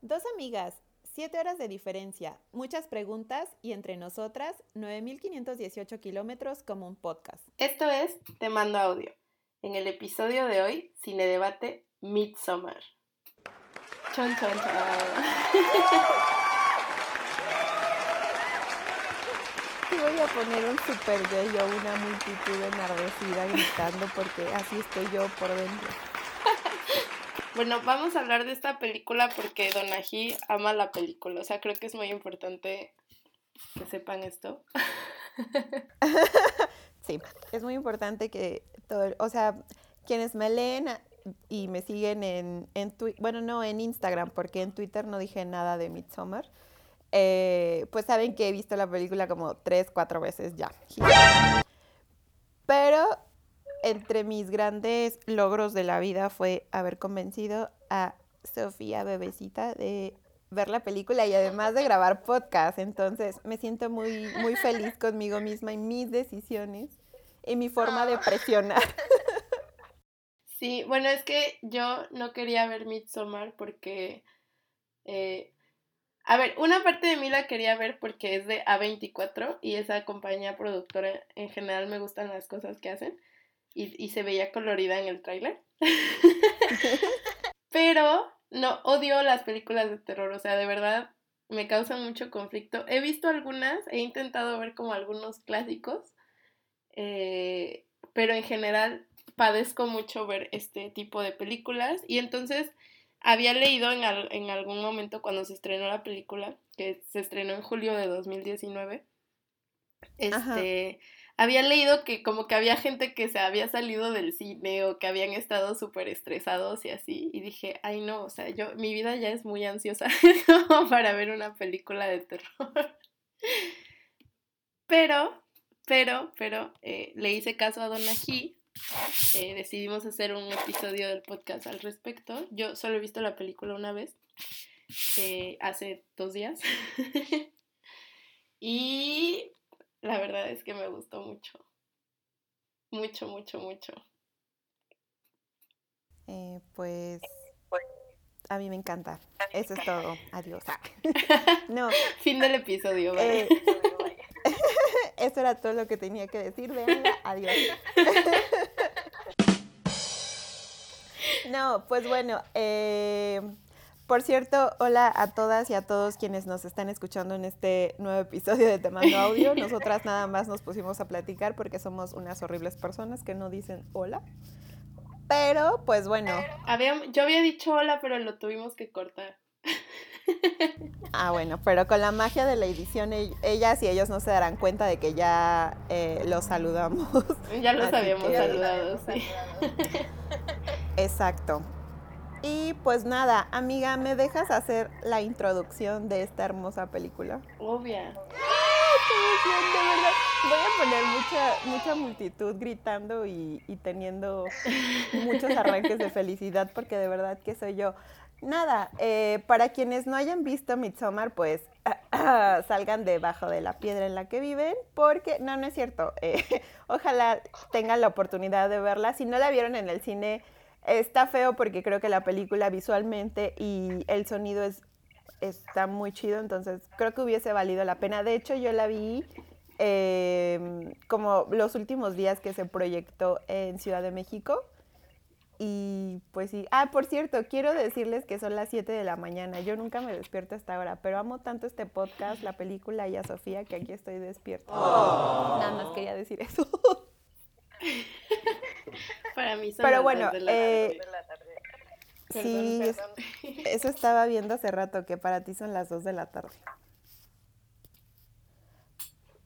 Dos amigas, siete horas de diferencia, muchas preguntas y entre nosotras 9.518 kilómetros como un podcast. Esto es Te Mando Audio. En el episodio de hoy, Cine Debate Midsommar. Chon, chon, chon. Voy a poner un super yo, una multitud enardecida gritando porque así estoy yo por dentro. Bueno, vamos a hablar de esta película porque Donají ama la película. O sea, creo que es muy importante que sepan esto. sí, es muy importante que todo, o sea, quienes me leen y me siguen en, Twitter, bueno, no en Instagram, porque en Twitter no dije nada de Midsommar, eh, pues saben que he visto la película como tres, cuatro veces ya. Pero entre mis grandes logros de la vida fue haber convencido a Sofía Bebecita de ver la película y además de grabar podcast. Entonces me siento muy, muy feliz conmigo misma y mis decisiones y mi forma de presionar. Sí, bueno, es que yo no quería ver Midsommar porque, eh, a ver, una parte de mí la quería ver porque es de A24 y esa compañía productora en general me gustan las cosas que hacen y, se veía colorida en el tráiler. Pero no, odio las películas de terror, o sea, de verdad me causan mucho conflicto. He visto algunas, he intentado ver como algunos clásicos, eh, pero en general padezco mucho ver este tipo de películas y entonces había leído en, en algún momento cuando se estrenó la película, que se estrenó en julio de 2019, este había leído que como que había gente que se había salido del cine o que habían estado súper estresados y así. Y dije, ay no, o sea, yo, mi vida ya es muy ansiosa para ver una película de terror. Pero, pero, pero, eh, le hice caso a Donna eh, decidimos hacer un episodio del podcast al respecto. Yo solo he visto la película una vez, eh, hace dos días. y la verdad es que me gustó mucho. Mucho, mucho, mucho. Eh, pues a mí me encanta. Eso es todo. Adiós. no. Fin del episodio. Eh, eso era todo lo que tenía que decir. Venga, adiós. no, pues bueno, eh, por cierto, hola a todas y a todos quienes nos están escuchando en este nuevo episodio de Te Mando Audio. Nosotras nada más nos pusimos a platicar porque somos unas horribles personas que no dicen hola. Pero, pues bueno. yo había dicho hola, pero lo tuvimos que cortar. Ah, bueno, pero con la magia de la edición, ellas y ellos no se darán cuenta de que ya eh, los saludamos. Ya los habíamos saludado, sí. Exacto. Y pues nada, amiga, ¿me dejas hacer la introducción de esta hermosa película? Obvia. Voy a poner mucha, mucha multitud gritando y, teniendo muchos arranques de felicidad porque de verdad que soy yo. Nada, eh, para quienes no hayan visto Midsommar, pues salgan debajo de la piedra en la que viven, porque no, no es cierto. Eh, ojalá tengan la oportunidad de verla. Si no la vieron en el cine, Está feo porque creo que la película visualmente y el sonido es, está muy chido, entonces creo que hubiese valido la pena. De hecho, yo la vi em, como los últimos días que se proyectó en Ciudad de México. Y pues sí. Ah, por cierto, quiero decirles que son las 7 de la mañana. Yo nunca me despierto hasta ahora, pero amo tanto este podcast, la película y a Sofía que aquí estoy despierta. Nada más quería decir eso. Para mí son Pero bueno, eh, sí, eso estaba viendo hace rato, que para ti son las 2 de la tarde.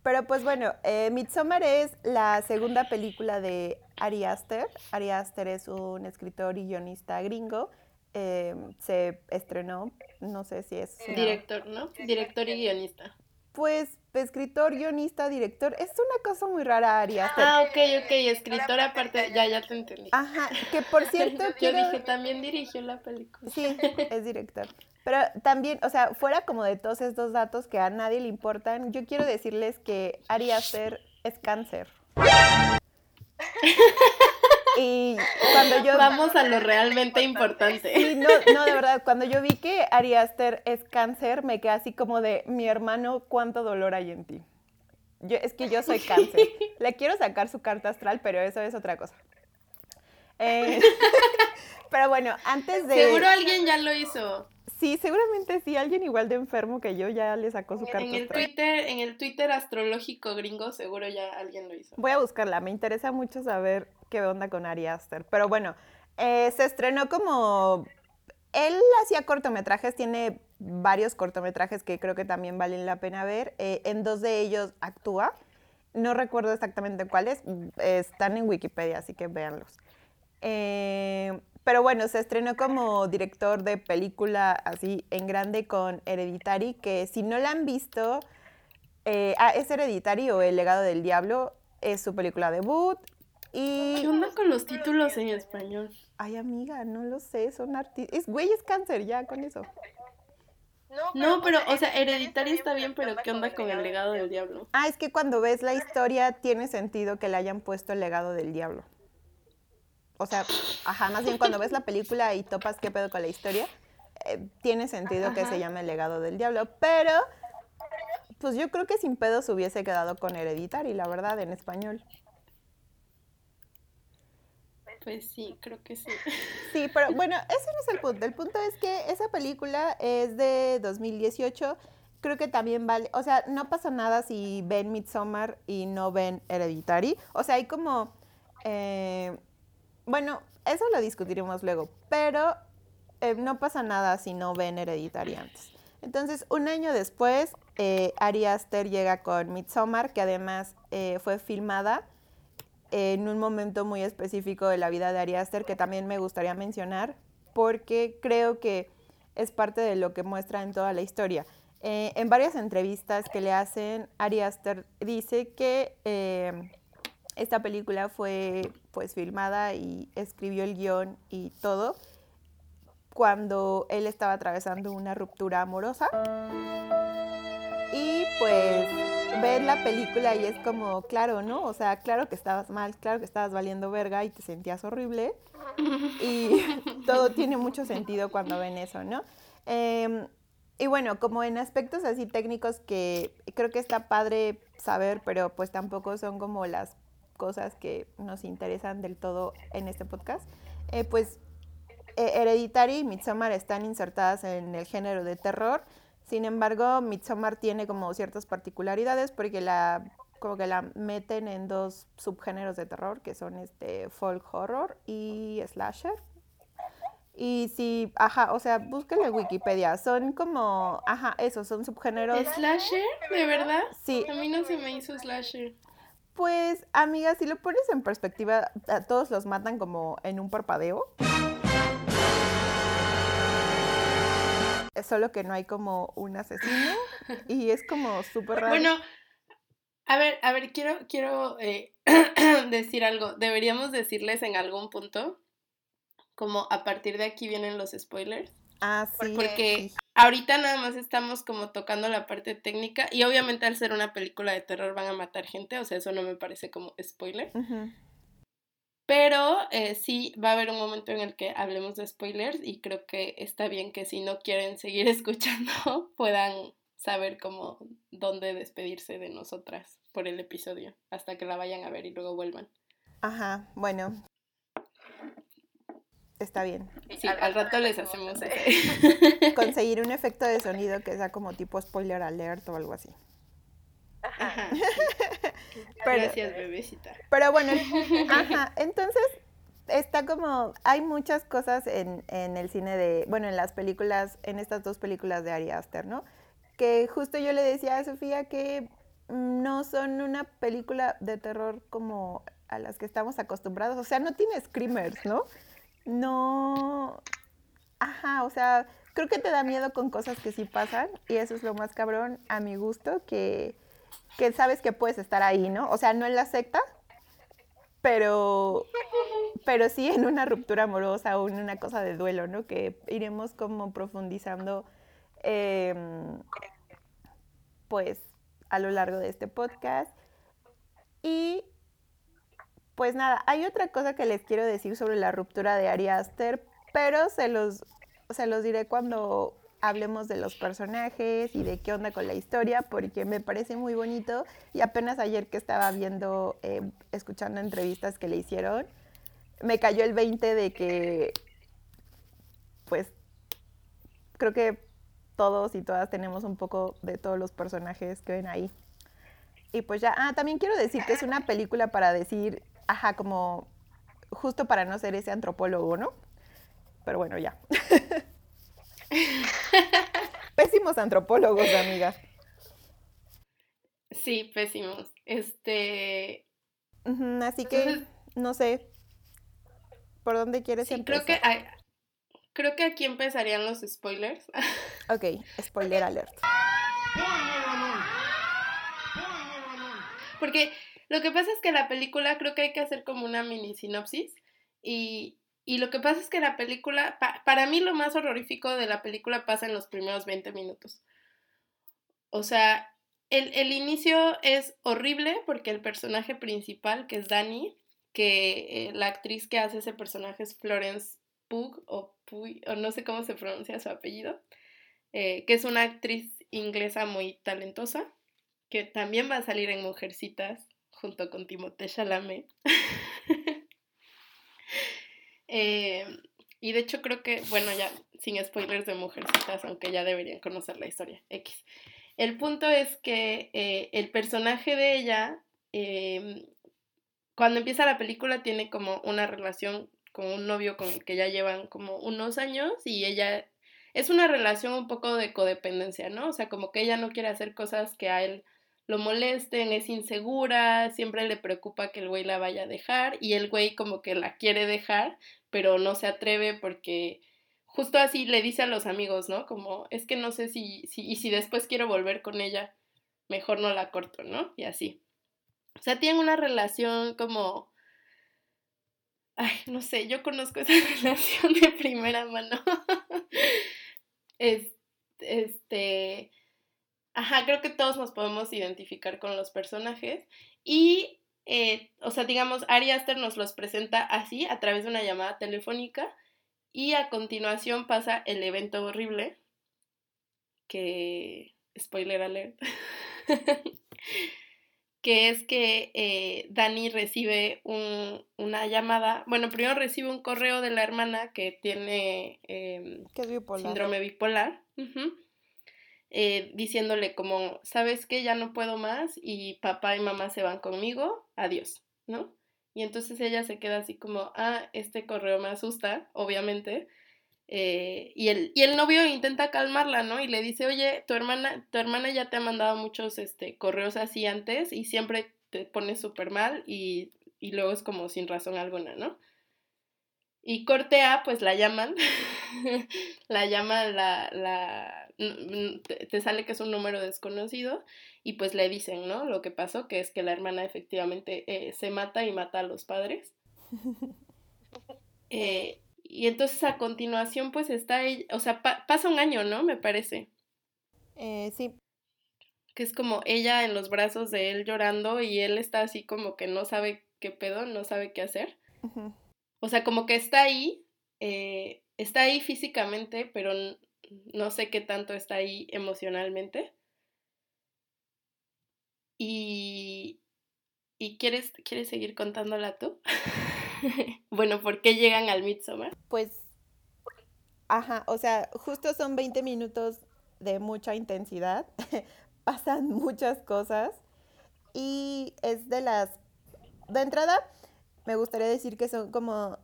Pero pues bueno, eh, Midsommar es la segunda película de Ari Aster. Ari Aster es un escritor y guionista gringo. Eh, se estrenó, no sé si es... Director, ¿no? Director y guionista. Pues escritor, guionista, director, es una cosa muy rara, Arias. Ah, ok, ok, escritor aparte, ya, ya te entendí. Ajá, que por cierto... Yo dije, también dirigió la película. Sí, es director. Pero también, o sea, fuera como de todos estos datos que a nadie le importan, yo quiero decirles que Ari Aster es cáncer. Y cuando yo... Vamos a lo realmente importante. Sí, no, no, de verdad, cuando yo vi que Ari Aster es cáncer, me quedé así como de, mi hermano, ¿cuánto dolor hay en ti? Yo, es que yo soy cáncer. Le quiero sacar su carta astral, pero eso es otra cosa. Eh, pero bueno, antes de... Seguro alguien ya lo hizo. Sí, seguramente sí, alguien igual de enfermo que yo ya le sacó su carta En el astral. Twitter, en el Twitter astrológico gringo, seguro ya alguien lo hizo. Voy a buscarla, me interesa mucho saber qué onda con Ari Aster. Pero bueno, eh, se estrenó como... Él hacía cortometrajes, tiene varios cortometrajes que creo que también valen la pena ver. Eh, en dos de ellos actúa. No recuerdo exactamente cuáles, están en Wikipedia, así que véanlos. Eh, pero bueno, se estrenó como director de película así en grande con Hereditary, que si no la han visto, ah, es Hereditary o El legado del diablo, es su película debut. Y. ¿Qué onda con los títulos en español? Ay, amiga, no lo sé, son artistas. Es güey, es cáncer, ya con eso. No, pero, o sea, Hereditary está bien, pero ¿qué onda con el legado del diablo? Ah, es que cuando ves la historia tiene sentido que le hayan puesto el legado del diablo. O sea, ajá, más bien cuando ves la película y topas qué pedo con la historia, eh, tiene sentido que se llame el legado del diablo. Pero, pues yo creo que sin pedos hubiese quedado con Hereditary, la verdad, en español. Pues sí, creo que sí. Sí, pero bueno, ese no es el punto. El punto es que esa película es de 2018. Creo que también vale, o sea, no pasa nada si ven Midsommar y no ven Hereditary. O sea, hay como, eh, bueno, eso lo discutiremos luego, pero eh, no pasa nada si no ven Hereditary antes. Entonces, un año después, eh, Ari Aster llega con Midsommar, que además eh, fue filmada en un momento muy específico de la vida de Ari Aster que también me gustaría mencionar porque creo que es parte de lo que muestra en toda la historia. Eh, en varias entrevistas que le hacen, Ari Aster dice que eh, esta película fue pues filmada y escribió el guion y todo cuando él estaba atravesando una ruptura amorosa. Y pues ver la película y es como, claro, ¿no? O sea, claro que estabas mal, claro que estabas valiendo verga y te sentías horrible. Y todo tiene mucho sentido cuando ven eso, ¿no? Em, y bueno, como en aspectos así técnicos que creo que está padre saber, pero pues tampoco son como las cosas que nos interesan del todo en este podcast, eh, pues eh, Hereditary y Midsommar están insertadas en el género de terror. Sin embargo, Midsommar tiene como ciertas particularidades porque la como que la meten en dos subgéneros de terror que son este folk horror y slasher. Y sí, ajá, o sea, búsquenlo en Wikipedia. Son como, ajá, esos son subgéneros. ¿Slasher? ¿De verdad? Sí, A mí no se me hizo slasher. pues, amiga, si lo pones en perspectiva, a todos los matan como en un parpadeo. Solo que no hay como un asesino y es como súper raro. Bueno, a ver, a ver, quiero, quiero eh, decir algo. Deberíamos decirles en algún punto, como a partir de aquí vienen los spoilers. ah, sí. Porque ahorita nada más estamos como tocando la parte técnica y obviamente al ser una película de terror van a matar gente, o sea, eso no me parece como spoiler. Pero eh, sí va a haber un momento en el que hablemos de spoilers y creo que está bien que si no quieren seguir escuchando puedan saber cómo dónde despedirse de nosotras por el episodio hasta que la vayan a ver y luego vuelvan. Ajá, bueno. Está bien. Sí, al rato les hacemos ese. Conseguir un efecto de sonido que sea como tipo spoiler alert o algo así. Ajá. Pero- Gracias, bebecita. Pero bueno, ajá, entonces está como, hay muchas cosas en, en el cine de, bueno, en las películas, en estas dos películas de Ari Aster, ¿no? Que justo yo le decía a Sofía que no son una película de terror como a las que estamos acostumbrados, o sea, no tiene screamers, ¿no? No, ajá, o sea, creo que te da miedo con cosas que sí pasan y eso es lo más cabrón a mi gusto, que, que sabes que puedes estar ahí, ¿no? O sea, no en la secta, pero, pero sí en una ruptura amorosa o en una cosa de duelo, ¿no? Que iremos como profundizando, em, pues, a lo largo de este podcast. Y Pues nada, hay otra cosa que les quiero decir sobre la ruptura de Ari Aster, pero se los, se los diré cuando hablemos de los personajes y de qué onda con la historia, porque me parece muy bonito. Y apenas ayer que estaba viendo, eh, escuchando entrevistas que le hicieron, me cayó el 20 de que, pues, creo que todos y todas tenemos un poco de todos los personajes que ven ahí. Y pues ya, ah, también quiero decir que es una película para decir, ajá, como justo para no ser ese antropólogo, ¿no? Pero bueno, ya. pésimos antropólogos, amiga. Sí, pésimos. Este. así que, no sé. ¿Por dónde quieres sí, Creo que, creo que aquí empezarían los spoilers. ok, spoiler alert. Porque lo que pasa es que la película creo que hay que hacer como una mini sinopsis y, lo que pasa es que la película, para mí lo más horrorífico de la película pasa en los primeros 20 minutos. O sea, el, el inicio es horrible porque el personaje principal, que es Dani, que eh, la actriz que hace ese personaje es Florence Pugh o Puy, o no sé cómo se pronuncia su apellido, eh, que es una actriz inglesa muy talentosa, que también va a salir en Mujercitas junto con Timothée Chalamet. Eh, y de hecho creo que, bueno, ya sin spoilers de Mujercitas, aunque ya deberían conocer la historia, X. El punto es que eh, el personaje de ella, em, cuando empieza la película, tiene como una relación con un novio con el que ya llevan como unos años y ella es una relación un poco de codependencia, ¿no? O sea, como que ella no quiere hacer cosas que a él lo molesten, es insegura, siempre le preocupa que el güey la vaya a dejar y el güey como que la quiere dejar, pero no se atreve porque justo así le dice a los amigos, ¿no? Como es que no sé si, si y si después quiero volver con ella, mejor no la corto, ¿no? Y así. O sea, tienen una relación como... Ay, no sé, yo conozco esa relación de primera mano. este Ajá, creo que todos nos podemos identificar con los personajes y, eh, o sea, digamos, Ari Aster nos los presenta así, a través de una llamada telefónica y a continuación pasa el evento horrible que, spoiler alert, que es que eh, Dani recibe una llamada, bueno, primero recibe un correo de la hermana que tiene em, síndrome bipolar. Eh, diciéndole como, ¿sabes qué? Ya no puedo más y papá y mamá se van conmigo, adiós, ¿no? Y entonces ella se queda así como, ah, este correo me asusta, obviamente. Eh, y, el, y el novio intenta calmarla, ¿no? Y le dice, oye, tu hermana, tu hermana ya te ha mandado muchos este, correos así antes y siempre te pones súper mal y, y luego es como sin razón alguna, ¿no? Y cortea, pues la llaman, la llama la, la, te sale que es un número desconocido y pues le dicen, ¿no? Lo que pasó, que es que la hermana efectivamente eh, se mata y mata a los padres. Eh, y entonces a continuación pues está, o sea, pasa un año, ¿no? Me parece. Eh, sí. Que es como ella en los brazos de él llorando y él está así como que no sabe qué pedo, no sabe qué hacer. O sea, como que está ahí, está ahí físicamente, pero no sé qué tanto está ahí emocionalmente. Y, ¿Y quieres, quieres seguir contándola tú? bueno, ¿por qué llegan al Midsommar? Pues, ajá, o sea, justo son 20 minutos de mucha intensidad, pasan muchas cosas y es de las, de entrada, me gustaría decir que son como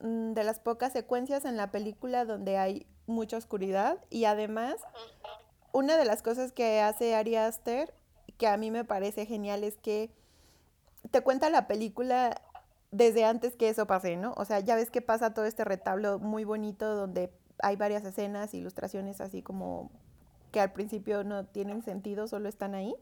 mm, de las pocas secuencias en la película donde hay mucha oscuridad y además una de las cosas que hace Ari Aster que a mí me parece genial es que te cuenta la película desde antes que eso pase, ¿no? O sea, ya ves que pasa todo este retablo muy bonito donde hay varias escenas, ilustraciones así como que al principio no tienen sentido, solo están ahí.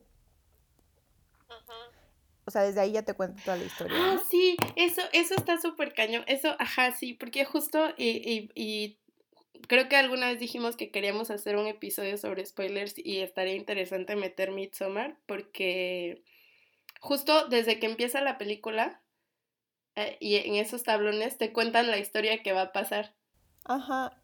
O sea, desde ahí ya te cuento toda la historia. Ah, sí, eso, eso está súper cañón. Eso, ajá, sí, porque justo y, y, creo que alguna vez dijimos que queríamos hacer un episodio sobre spoilers y estaría interesante meter Midsommar porque justo desde que empieza la película eh, y en esos tablones te cuentan la historia que va a pasar. Ajá.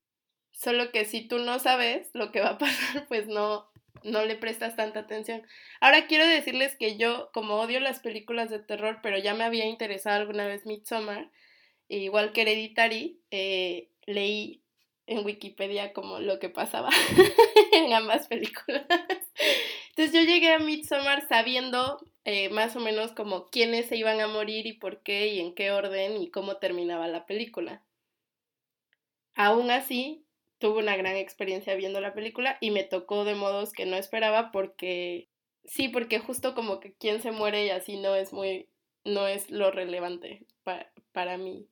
Solo que si tú no sabes lo que va a pasar, pues no, no le prestas tanta atención. Ahora quiero decirles que yo, como odio las películas de terror, pero ya me había interesado alguna vez Midsommar, igual que Hereditary, eh, leí en Wikipedia como lo que pasaba en ambas películas. Entonces yo llegué a Midsommar sabiendo eh, más o menos como quiénes se iban a morir y por qué y en qué orden y cómo terminaba la película. Aún así, tuve una gran experiencia viendo la película y me tocó de modos que no esperaba porque sí, porque justo como que quién se muere y así no es muy, no es lo relevante para mí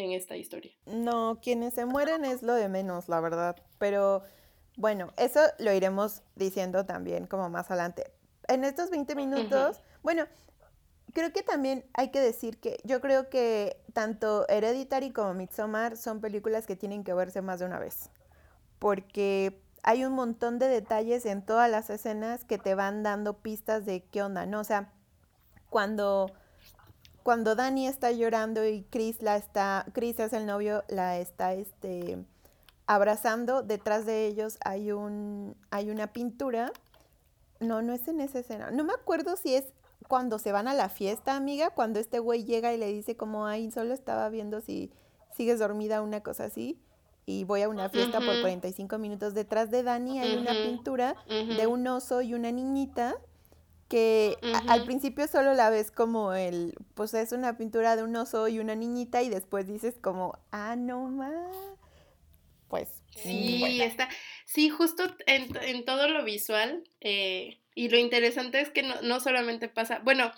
en esta historia. No, quienes se mueren es lo de menos, la verdad. Pero bueno, eso lo iremos diciendo también como más adelante. En estos 20 minutos, bueno, creo que también hay que decir que yo creo que tanto Hereditary como Midsommar son películas que tienen que verse más de una vez. Porque hay un montón de detalles en todas las escenas que te van dando pistas de qué onda, ¿no? O sea, cuando cuando Dani está llorando y Chris la está, Chris es el novio, la está este, abrazando, detrás de ellos hay un, hay una pintura. No, no es en esa escena. No me acuerdo si es cuando se van a la fiesta, amiga, cuando este güey llega y le dice como, ay, solo estaba viendo si sigues dormida, una cosa así. Y voy a una fiesta por 45 minutos. Detrás de Dani hay una pintura de un oso y una niñita que al principio solo la ves como el, pues es una pintura de un oso y una niñita y después dices como, ah, no más. Pues. Sí, está. Sí, justo en, todo lo visual. Eh, y lo interesante es que no, solamente pasa. Bueno,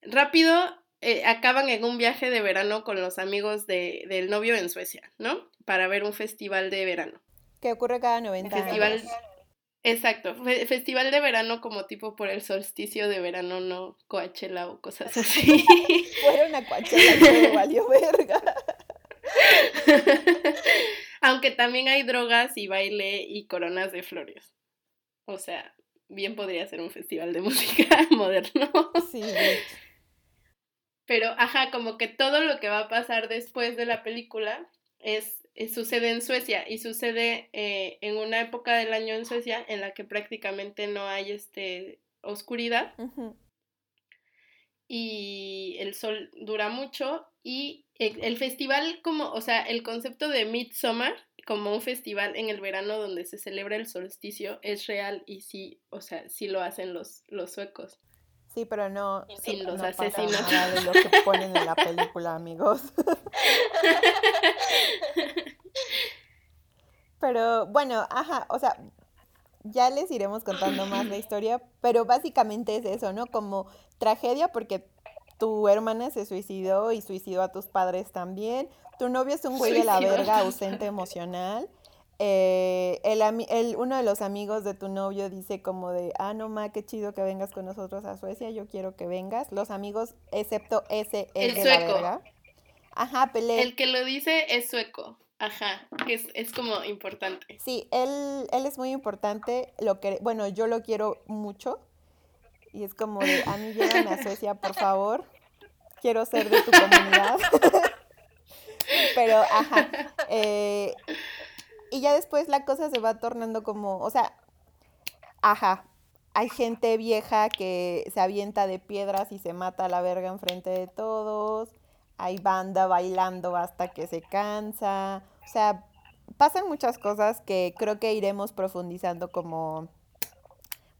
rápido eh, acaban en un viaje de verano con los amigos de, del novio en Suecia, ¿no? Para ver un festival de verano. Que ocurre cada 90 años. Exacto, festival de verano como tipo por el solsticio de verano, no Coachella o cosas así. Fueron a Coachella valió verga. Aunque también hay drogas y baile y coronas de flores. O sea, bien podría ser un festival de música moderno. Sí. Pero, ajá, como que todo lo que va a pasar después de la película es sucede en Suecia y sucede eh, en una época del año en Suecia en la que prácticamente no hay este, oscuridad y el sol dura mucho y el, festival como, o sea, el concepto de Midsummer como un festival en el verano donde se celebra el solsticio es real y sí, o sea, sí lo hacen los, los suecos. Sí, pero no. Sin los asesinos. Nada de lo que ponen en la película, amigos. pero bueno, ajá, o sea, ya les iremos contando más la historia, pero básicamente es eso, ¿no? Como tragedia porque tu hermana se suicidó y suicidó a tus padres también. Tu novio es un güey de la verga, ausente emocional. Eh, el, uno de los amigos de tu novio dice como de, ah, no, ma, qué chido que vengas con nosotros a Suecia, yo quiero que vengas. Los amigos, excepto ese, el, sueco. Ajá. El que lo dice es sueco. Ajá, que es, es, como importante. Sí, él, él es muy importante. Lo que, bueno, yo lo quiero mucho. Y es como de, a mí llévame a Suecia, por favor. Quiero ser de tu comunidad. Pero, ajá. Eh, y ya después la cosa se va tornando como, o sea, ajá, hay gente vieja que se avienta de piedras y se mata a la verga enfrente de todos, hay banda bailando hasta que se cansa, o sea, pasan muchas cosas que creo que iremos profundizando como,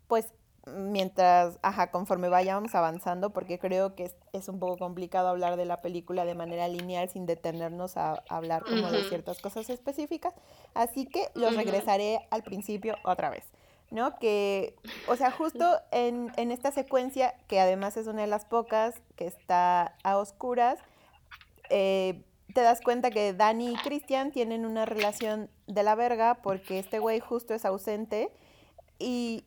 pues, mientras, ajá, conforme vayamos avanzando, porque creo que es, un poco complicado hablar de la película de manera lineal sin detenernos a, hablar como de ciertas cosas específicas. Así que los regresaré al principio otra vez. ¿no? Que, o sea, justo en, en, esta secuencia, que además es una de las pocas que está a oscuras, eh, te das cuenta que Dani y Cristian tienen una relación de la verga porque este güey justo es ausente y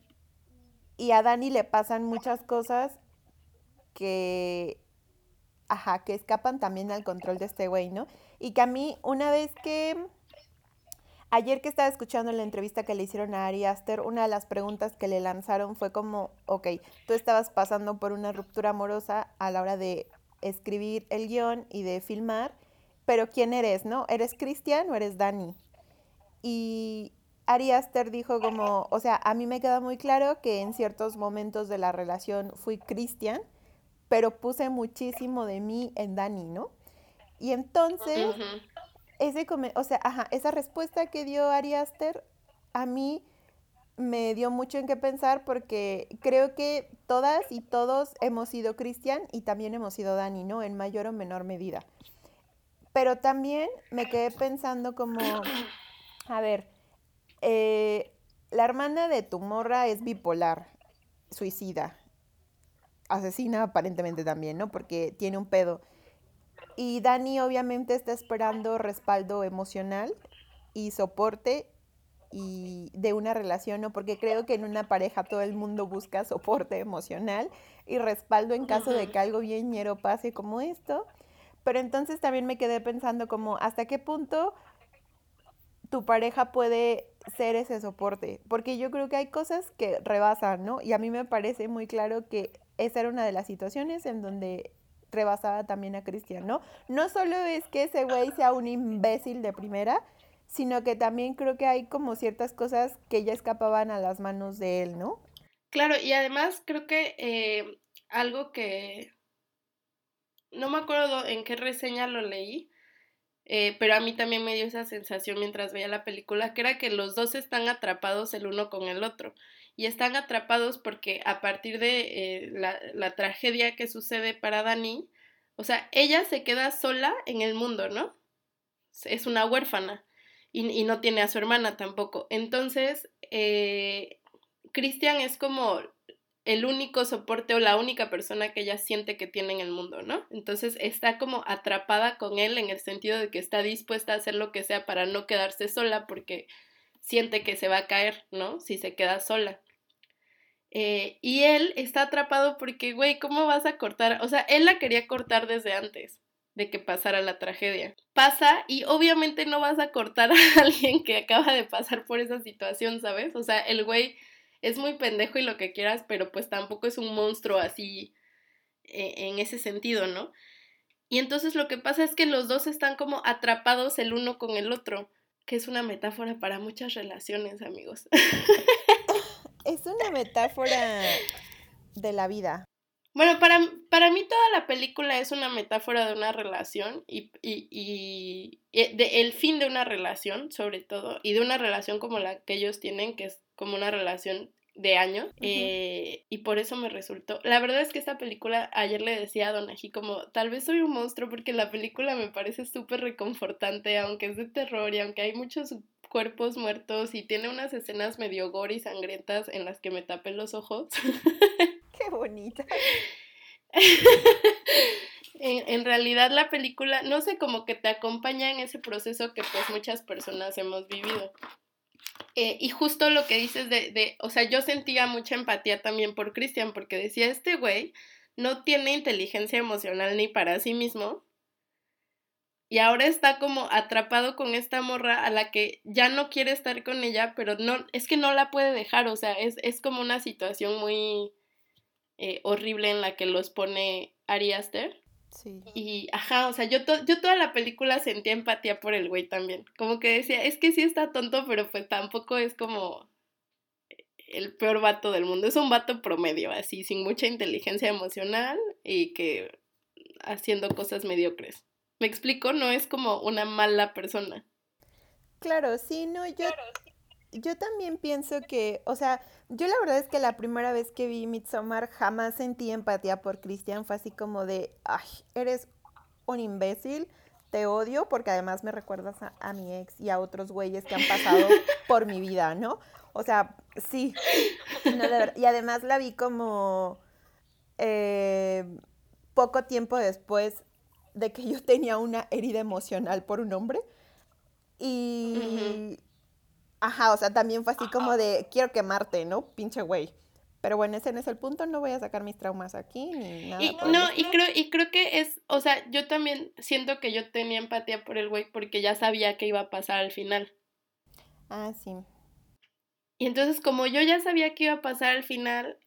y a Dani le pasan muchas cosas que, ajá, que escapan también al control de este güey, ¿no? Y que a mí, una vez que, ayer que estaba escuchando la entrevista que le hicieron a Ari Aster, una de las preguntas que le lanzaron fue como, ok, tú estabas pasando por una ruptura amorosa a la hora de escribir el guion y de filmar, pero ¿quién eres, no? ¿Eres Cristian o eres Dani? Y Ari Aster dijo como, o sea, a mí me queda muy claro que en ciertos momentos de la relación fui Cristian, pero puse muchísimo de mí en Dani, ¿no? Y entonces, ese o sea, ajá, esa respuesta que dio Ari Aster a mí me dio mucho en qué pensar porque creo que todas y todos hemos sido Cristian y también hemos sido Dani, ¿no? En mayor o menor medida. Pero también me quedé pensando como, a ver, eh, la hermana de tu morra es bipolar, suicida, asesina aparentemente también, ¿no? Porque tiene un pedo. Y Dani obviamente está esperando respaldo emocional y soporte y de una relación, ¿no? Porque creo que en una pareja todo el mundo busca soporte emocional y respaldo en caso de que algo bien ñero pase como esto. Pero entonces también me quedé pensando como hasta qué punto tu pareja puede ser ese soporte, porque yo creo que hay cosas que rebasan, ¿no? Y a mí me parece muy claro que esa era una de las situaciones en donde rebasaba también a Cristian, ¿no? No solo es que ese güey sea un imbécil de primera, sino que también creo que hay como ciertas cosas que ya escapaban a las manos de él, ¿no? Claro, y además creo que eh, algo que no me acuerdo en qué reseña lo leí, eh, pero a mí también me dio esa sensación mientras veía la película, que era que los dos están atrapados el uno con el otro. Y están atrapados porque a partir de eh, la, tragedia que sucede para Dani, o sea, ella se queda sola en el mundo, ¿no? Es una huérfana y, no tiene a su hermana tampoco. Entonces, eh, Cristian es como el único soporte o la única persona que ella siente que tiene en el mundo, ¿no? Entonces está como atrapada con él en el sentido de que está dispuesta a hacer lo que sea para no quedarse sola porque siente que se va a caer, ¿no? Si se queda sola. Eh, y él está atrapado porque, güey, ¿cómo vas a cortar? O sea, él la quería cortar desde antes de que pasara la tragedia. Pasa y obviamente no vas a cortar a alguien que acaba de pasar por esa situación, ¿sabes? O sea, el güey es muy pendejo y lo que quieras, pero pues tampoco es un monstruo así e, en ese sentido, ¿no? Y entonces lo que pasa es que los dos están como atrapados el uno con el otro, que es una metáfora para muchas relaciones, amigos. Es una metáfora de la vida. Bueno, para, para mí toda la película es una metáfora de una relación y, y, y, de el fin de una relación, sobre todo, y de una relación como la que ellos tienen, que es como una relación de años, eh, y por eso me resultó. La verdad es que esta película, ayer le decía a Donají como, tal vez soy un monstruo porque la película me parece súper reconfortante, aunque es de terror y aunque hay muchos cuerpos muertos y tiene unas escenas medio gore y sangrientas en las que me tapé los ojos. Bonita. en, realidad la película, no sé, como que te acompaña en ese proceso que pues muchas personas hemos vivido. Eh, y justo lo que dices de, de, o sea, yo sentía mucha empatía también por Cristian, porque decía, este güey no tiene inteligencia emocional ni para sí mismo. Y ahora está como atrapado con esta morra a la que ya no quiere estar con ella, pero no, es que no la puede dejar, o sea, es, es como una situación muy, eh, horrible en la que los pone Ari Aster. Sí. Y, ajá, o sea, yo, yo toda la película sentía empatía por el güey también. Como que decía, es que sí está tonto, pero pues tampoco es como el peor vato del mundo. Es un vato promedio, así, sin mucha inteligencia emocional y que haciendo cosas mediocres. ¿Me explico? No es como una mala persona. Claro, sí, no, yo, yo también pienso que, o sea, yo la verdad es que la primera vez que vi Midsommar jamás sentí empatía por Christian, fue así como de, ay, eres un imbécil, te odio porque además me recuerdas a, mi ex y a otros güeyes que han pasado por mi vida, ¿no? O sea, sí. y además la vi como eh, poco tiempo después de que yo tenía una herida emocional por un hombre. Y, Ajá, o sea, también fue así como de, quiero quemarte, ¿no? Pinche güey. Pero bueno, ese no es el punto, no voy a sacar mis traumas aquí ni nada. Y, no, y creo, y creo que es, o sea, yo también siento que yo tenía empatía por el güey porque ya sabía que iba a pasar al final. Ah, sí. Y entonces, como yo ya sabía que iba a pasar al final,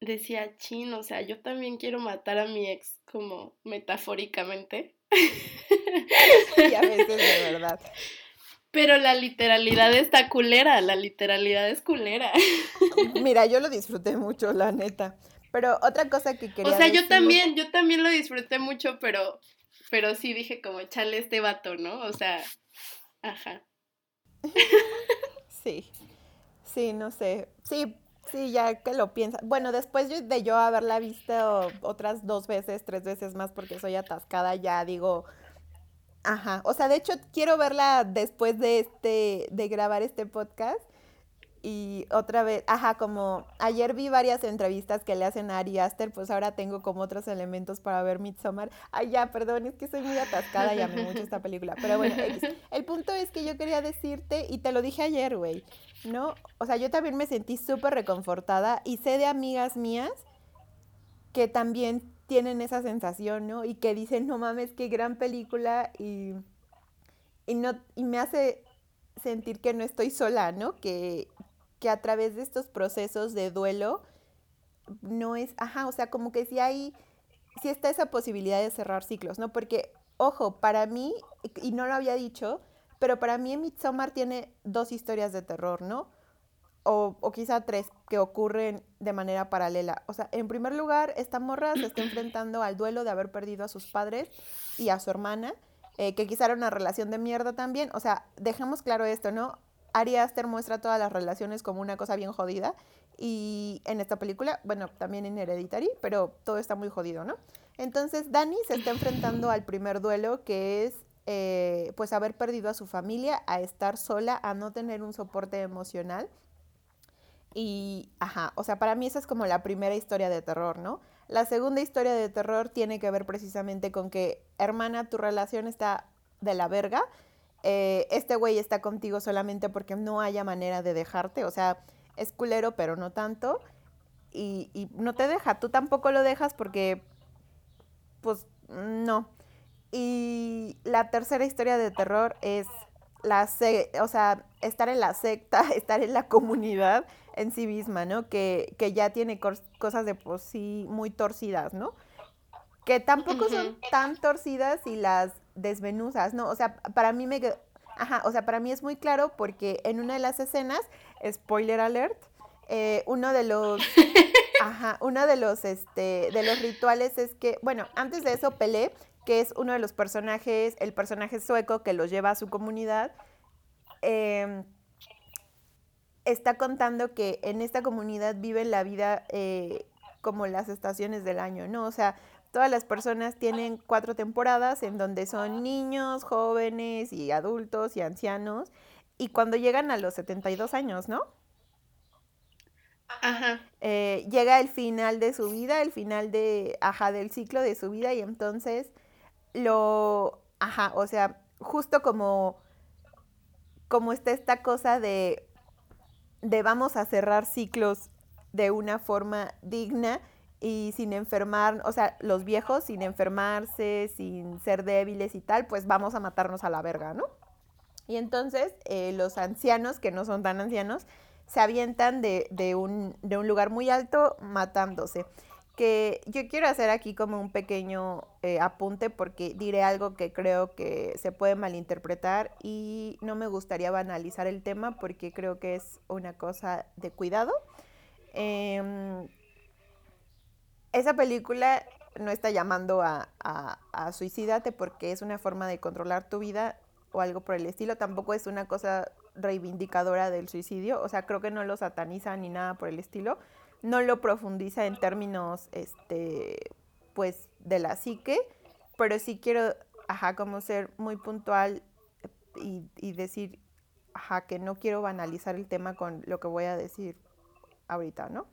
decía, chin, o sea, yo también quiero matar a mi ex como metafóricamente. y a veces de verdad. Pero la literalidad está culera, la literalidad es culera. Mira, yo lo disfruté mucho, la neta. Pero otra cosa que quería O sea, yo también, yo también lo disfruté mucho, pero, pero sí dije como, chale este vato, ¿no? O sea, ajá. Sí, sí, no sé. Sí, sí, ya que lo piensas. Bueno, después de yo haberla visto otras dos veces, tres veces más, porque soy atascada, ya digo, ajá. O sea, de hecho, quiero verla después de este, de grabar este podcast y otra vez, ajá, como ayer vi varias entrevistas que le hacen a Ari Aster, pues ahora tengo como otros elementos para ver Midsommar. Ay, ya, perdón, es que soy muy atascada y amé mucho esta película. Pero bueno, el punto es que yo quería decirte, y te lo dije ayer, güey, ¿no? O sea, yo también me sentí súper reconfortada y sé de amigas mías que también tienen esa sensación, ¿no? Y que dicen, no mames, qué gran película y, y, no, y me hace sentir que no estoy sola, ¿no? Que, que a través de estos procesos de duelo no es, ajá, o sea, como que si hay, si está esa posibilidad de cerrar ciclos, ¿no? Porque, ojo, para mí, y no lo había dicho, pero para mí Midsommar tiene dos historias de terror, ¿no? O, o, quizá tres que ocurren de manera paralela. O sea, en primer lugar, esta morra se está enfrentando al duelo de haber perdido a sus padres y a su hermana, eh, que quizá era una relación de mierda también. O sea, dejemos claro esto, ¿no? Ari Aster muestra todas las relaciones como una cosa bien jodida. Y en esta película, bueno, también en Hereditary, pero todo está muy jodido, ¿no? Entonces, Dani se está enfrentando al primer duelo, que es eh, pues haber perdido a su familia, a estar sola, a no tener un soporte emocional. Y, ajá, o sea, para mí esa es como la primera historia de terror, ¿no? La segunda historia de terror tiene que ver precisamente con que, hermana, tu relación está de la verga eh, este güey está contigo solamente porque no haya manera de dejarte, o sea, es culero, pero no tanto, y, y no te deja, tú tampoco lo dejas porque, pues, no. Y la tercera historia de terror es la o sea, estar en la secta, estar en la comunidad en sí misma, ¿no? Que, que ya tiene cosas de por sí muy torcidas, ¿no? Que tampoco son tan torcidas y las desmenuzas, ¿no? O sea, para mí me Ajá, o sea, para mí es muy claro porque en una de las escenas, spoiler alert, eh, uno de los, ajá, uno de los, este, de los rituales es que, bueno, antes de eso, Pelé, que es uno de los personajes, el personaje sueco que los lleva a su comunidad, em, está contando que en esta comunidad viven la vida eh, como las estaciones del año, ¿no? O sea, Todas las personas tienen cuatro temporadas en donde son niños, jóvenes y adultos y ancianos. Y cuando llegan a los 72 años, ¿no? Ajá. Eh, llega el final de su vida, el final de, ajá, del ciclo de su vida y entonces lo, ajá, o sea, justo como, como está esta cosa de, de vamos a cerrar ciclos de una forma digna, y sin enfermar, o sea, los viejos sin enfermarse, sin ser débiles y tal, pues vamos a matarnos a la verga, ¿no? Y entonces eh, los ancianos, que no son tan ancianos, se avientan de, de, un, de un lugar muy alto matándose. Que yo quiero hacer aquí como un pequeño eh, apunte porque diré algo que creo que se puede malinterpretar y no me gustaría banalizar el tema porque creo que es una cosa de cuidado. Eh, esa película no está llamando a, a, suicídate porque es una forma de controlar tu vida o algo por el estilo. Tampoco es una cosa reivindicadora del suicidio. O sea, creo que no lo sataniza ni nada por el estilo. No lo profundiza en términos, este, pues, de la psique. Pero sí quiero, ajá, como ser muy puntual y, y decir, ajá, que no quiero banalizar el tema con lo que voy a decir ahorita, ¿no?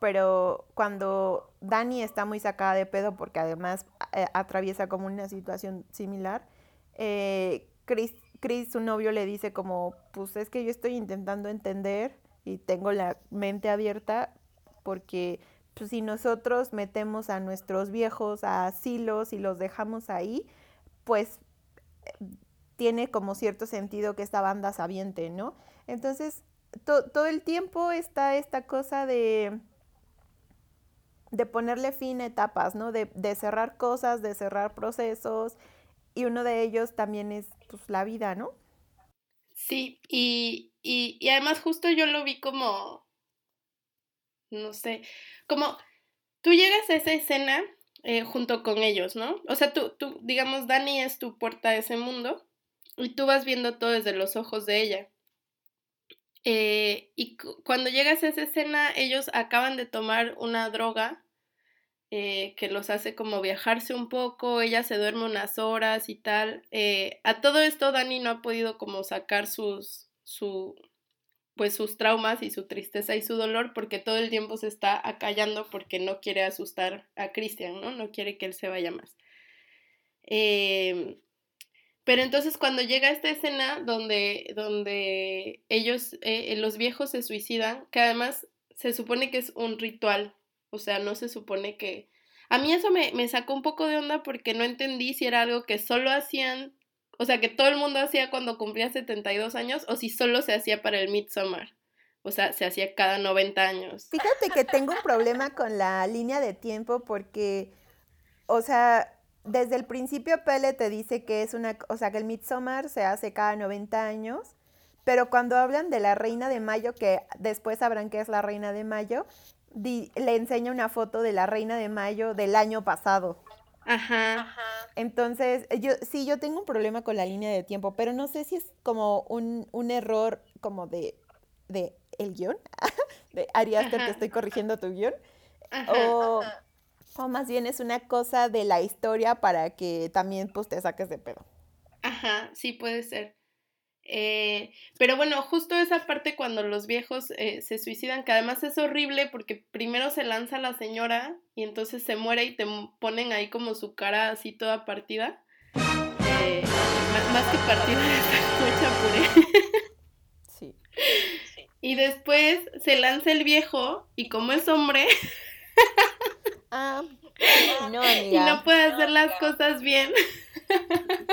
pero cuando Dani está muy sacada de pedo porque además eh, atraviesa como una situación similar, eh, Chris, Chris, su novio, le dice como, pues es que yo estoy intentando entender y tengo la mente abierta porque pues, si nosotros metemos a nuestros viejos a asilos y los dejamos ahí, pues tiene como cierto sentido que esta banda sabiente, ¿no? Entonces, todo el tiempo está esta cosa de de ponerle fin a etapas, ¿no? De, cerrar cosas, de cerrar procesos, y uno de ellos también es pues, la vida, ¿no? Sí, y, y además justo yo lo vi como, no sé, como tú llegas a esa escena eh, junto con ellos, ¿no? O sea, tú, tú, digamos, Dani es tu puerta a ese mundo y tú vas viendo todo desde los ojos de ella. Eh, y cuando llegas a esa escena, ellos acaban de tomar una droga eh, que los hace como viajarse un poco, ella se duerme unas horas y tal. A todo esto Dani no ha podido como sacar sus, su, pues sus traumas y su tristeza y su dolor porque todo el tiempo se está acallando porque no quiere asustar a Christian, ¿no? No quiere que él se vaya más. Eh, pero entonces cuando llega esta escena donde, donde ellos, eh, los viejos se suicidan, que además se supone que es un ritual, o sea, no se supone que... A mí eso me, me sacó un poco de onda porque no entendí si era algo que solo hacían, o sea, que todo el mundo hacía cuando cumplía 72 años o si solo se hacía para el Midsommar. O sea, se hacía cada 90 años. Fíjate que tengo un problema con la línea de tiempo porque, o sea, desde el principio Pele te dice que es una, o sea, que el Midsommar se hace cada 90 años, pero cuando hablan de la Reina de Mayo, que después sabrán que es la Reina de Mayo, le enseña una foto de la Reina de Mayo del año pasado. Ajá. Entonces, yo sí, yo tengo un problema con la línea de tiempo, pero no sé si es como un, un error como de, de el guion, de Ari Aster, que estoy corrigiendo tu guion, o o más bien es una cosa de la historia para que también pues te saques de pedo. Ajá, sí puede ser. Eh, pero bueno, justo esa parte cuando los viejos eh, se suicidan, que además es horrible porque primero se lanza la señora y entonces se muere y te ponen ahí como su cara así toda partida. Eh, más, que partida, está hecha puré. sí. Y después se lanza el viejo y como es hombre... Ah, no, amiga. Y no puede hacer las cosas bien.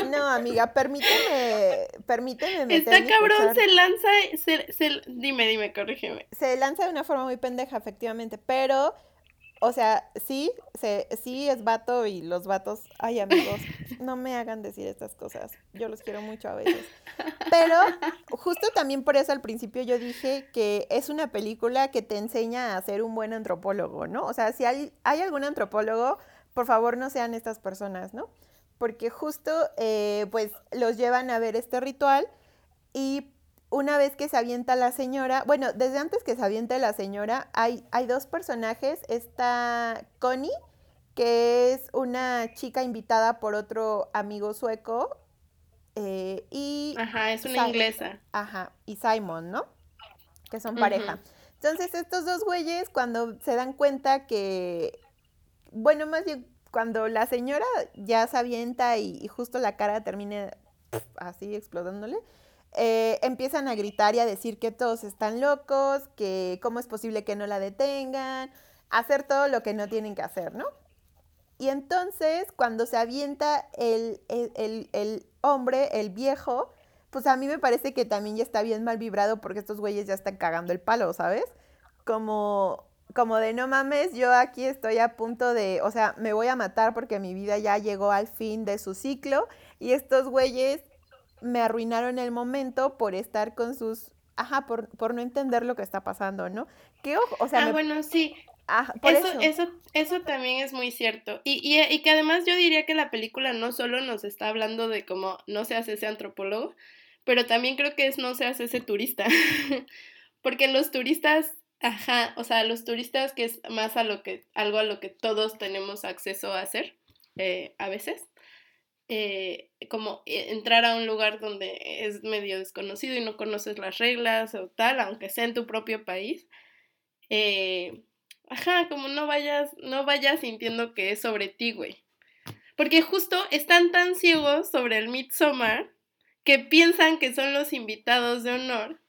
No, amiga, permíteme, permíteme Está cabrón, se lanza, se, se, dime, dime, corrígeme. Se lanza de una forma muy pendeja, efectivamente, pero o sea, sí, sí es vato y los vatos, ay amigos, no me hagan decir estas cosas. Yo los quiero mucho a veces. Pero justo también por eso al principio yo dije que es una película que te enseña a ser un buen antropólogo, ¿no? O sea, si hay, hay algún antropólogo, por favor no sean estas personas, ¿no? Porque justo eh, pues los llevan a ver este ritual y una vez que se avienta la señora, bueno, desde antes que se aviente la señora, hay, hay dos personajes. Está Connie, que es una chica invitada por otro amigo sueco. Eh, y. Ajá, es una inglesa. Ajá, y Simon, ¿no? Que son pareja. Entonces, estos dos güeyes, cuando se dan cuenta que. Bueno, más bien, cuando la señora ya se avienta y, y justo la cara termina así explotándole eh, empiezan a gritar y a decir que todos están locos, que cómo es posible que no la detengan, hacer todo lo que no tienen que hacer, ¿no? Y entonces, cuando se avienta el, el, hombre, el viejo, pues a mí me parece que también ya está bien mal vibrado porque estos güeyes ya están cagando el palo, ¿sabes? Como, como de no mames, yo aquí estoy a punto de, o sea, me voy a matar porque mi vida ya llegó al fin de su ciclo y estos güeyes me arruinaron el momento por estar con sus, ajá, por, por no entender lo que está pasando, ¿no? ¿Qué o sea, ah, bueno, sí. eso, eso. eso, también es muy cierto. Y, y, y, que además yo diría que la película no solo nos está hablando de cómo no se hace ese antropólogo, pero también creo que es no se hace ese turista. Porque los turistas, ajá, o sea, los turistas que es más a lo que, algo a lo que todos tenemos acceso a hacer, eh, a veces. Eh, como eh, entrar a un lugar donde es medio desconocido y no conoces las reglas o tal, aunque sea en tu propio país. Eh, ajá, como no vayas, no vayas sintiendo que es sobre ti, güey. Porque justo están tan ciegos sobre el Midsommar que piensan que son los invitados de honor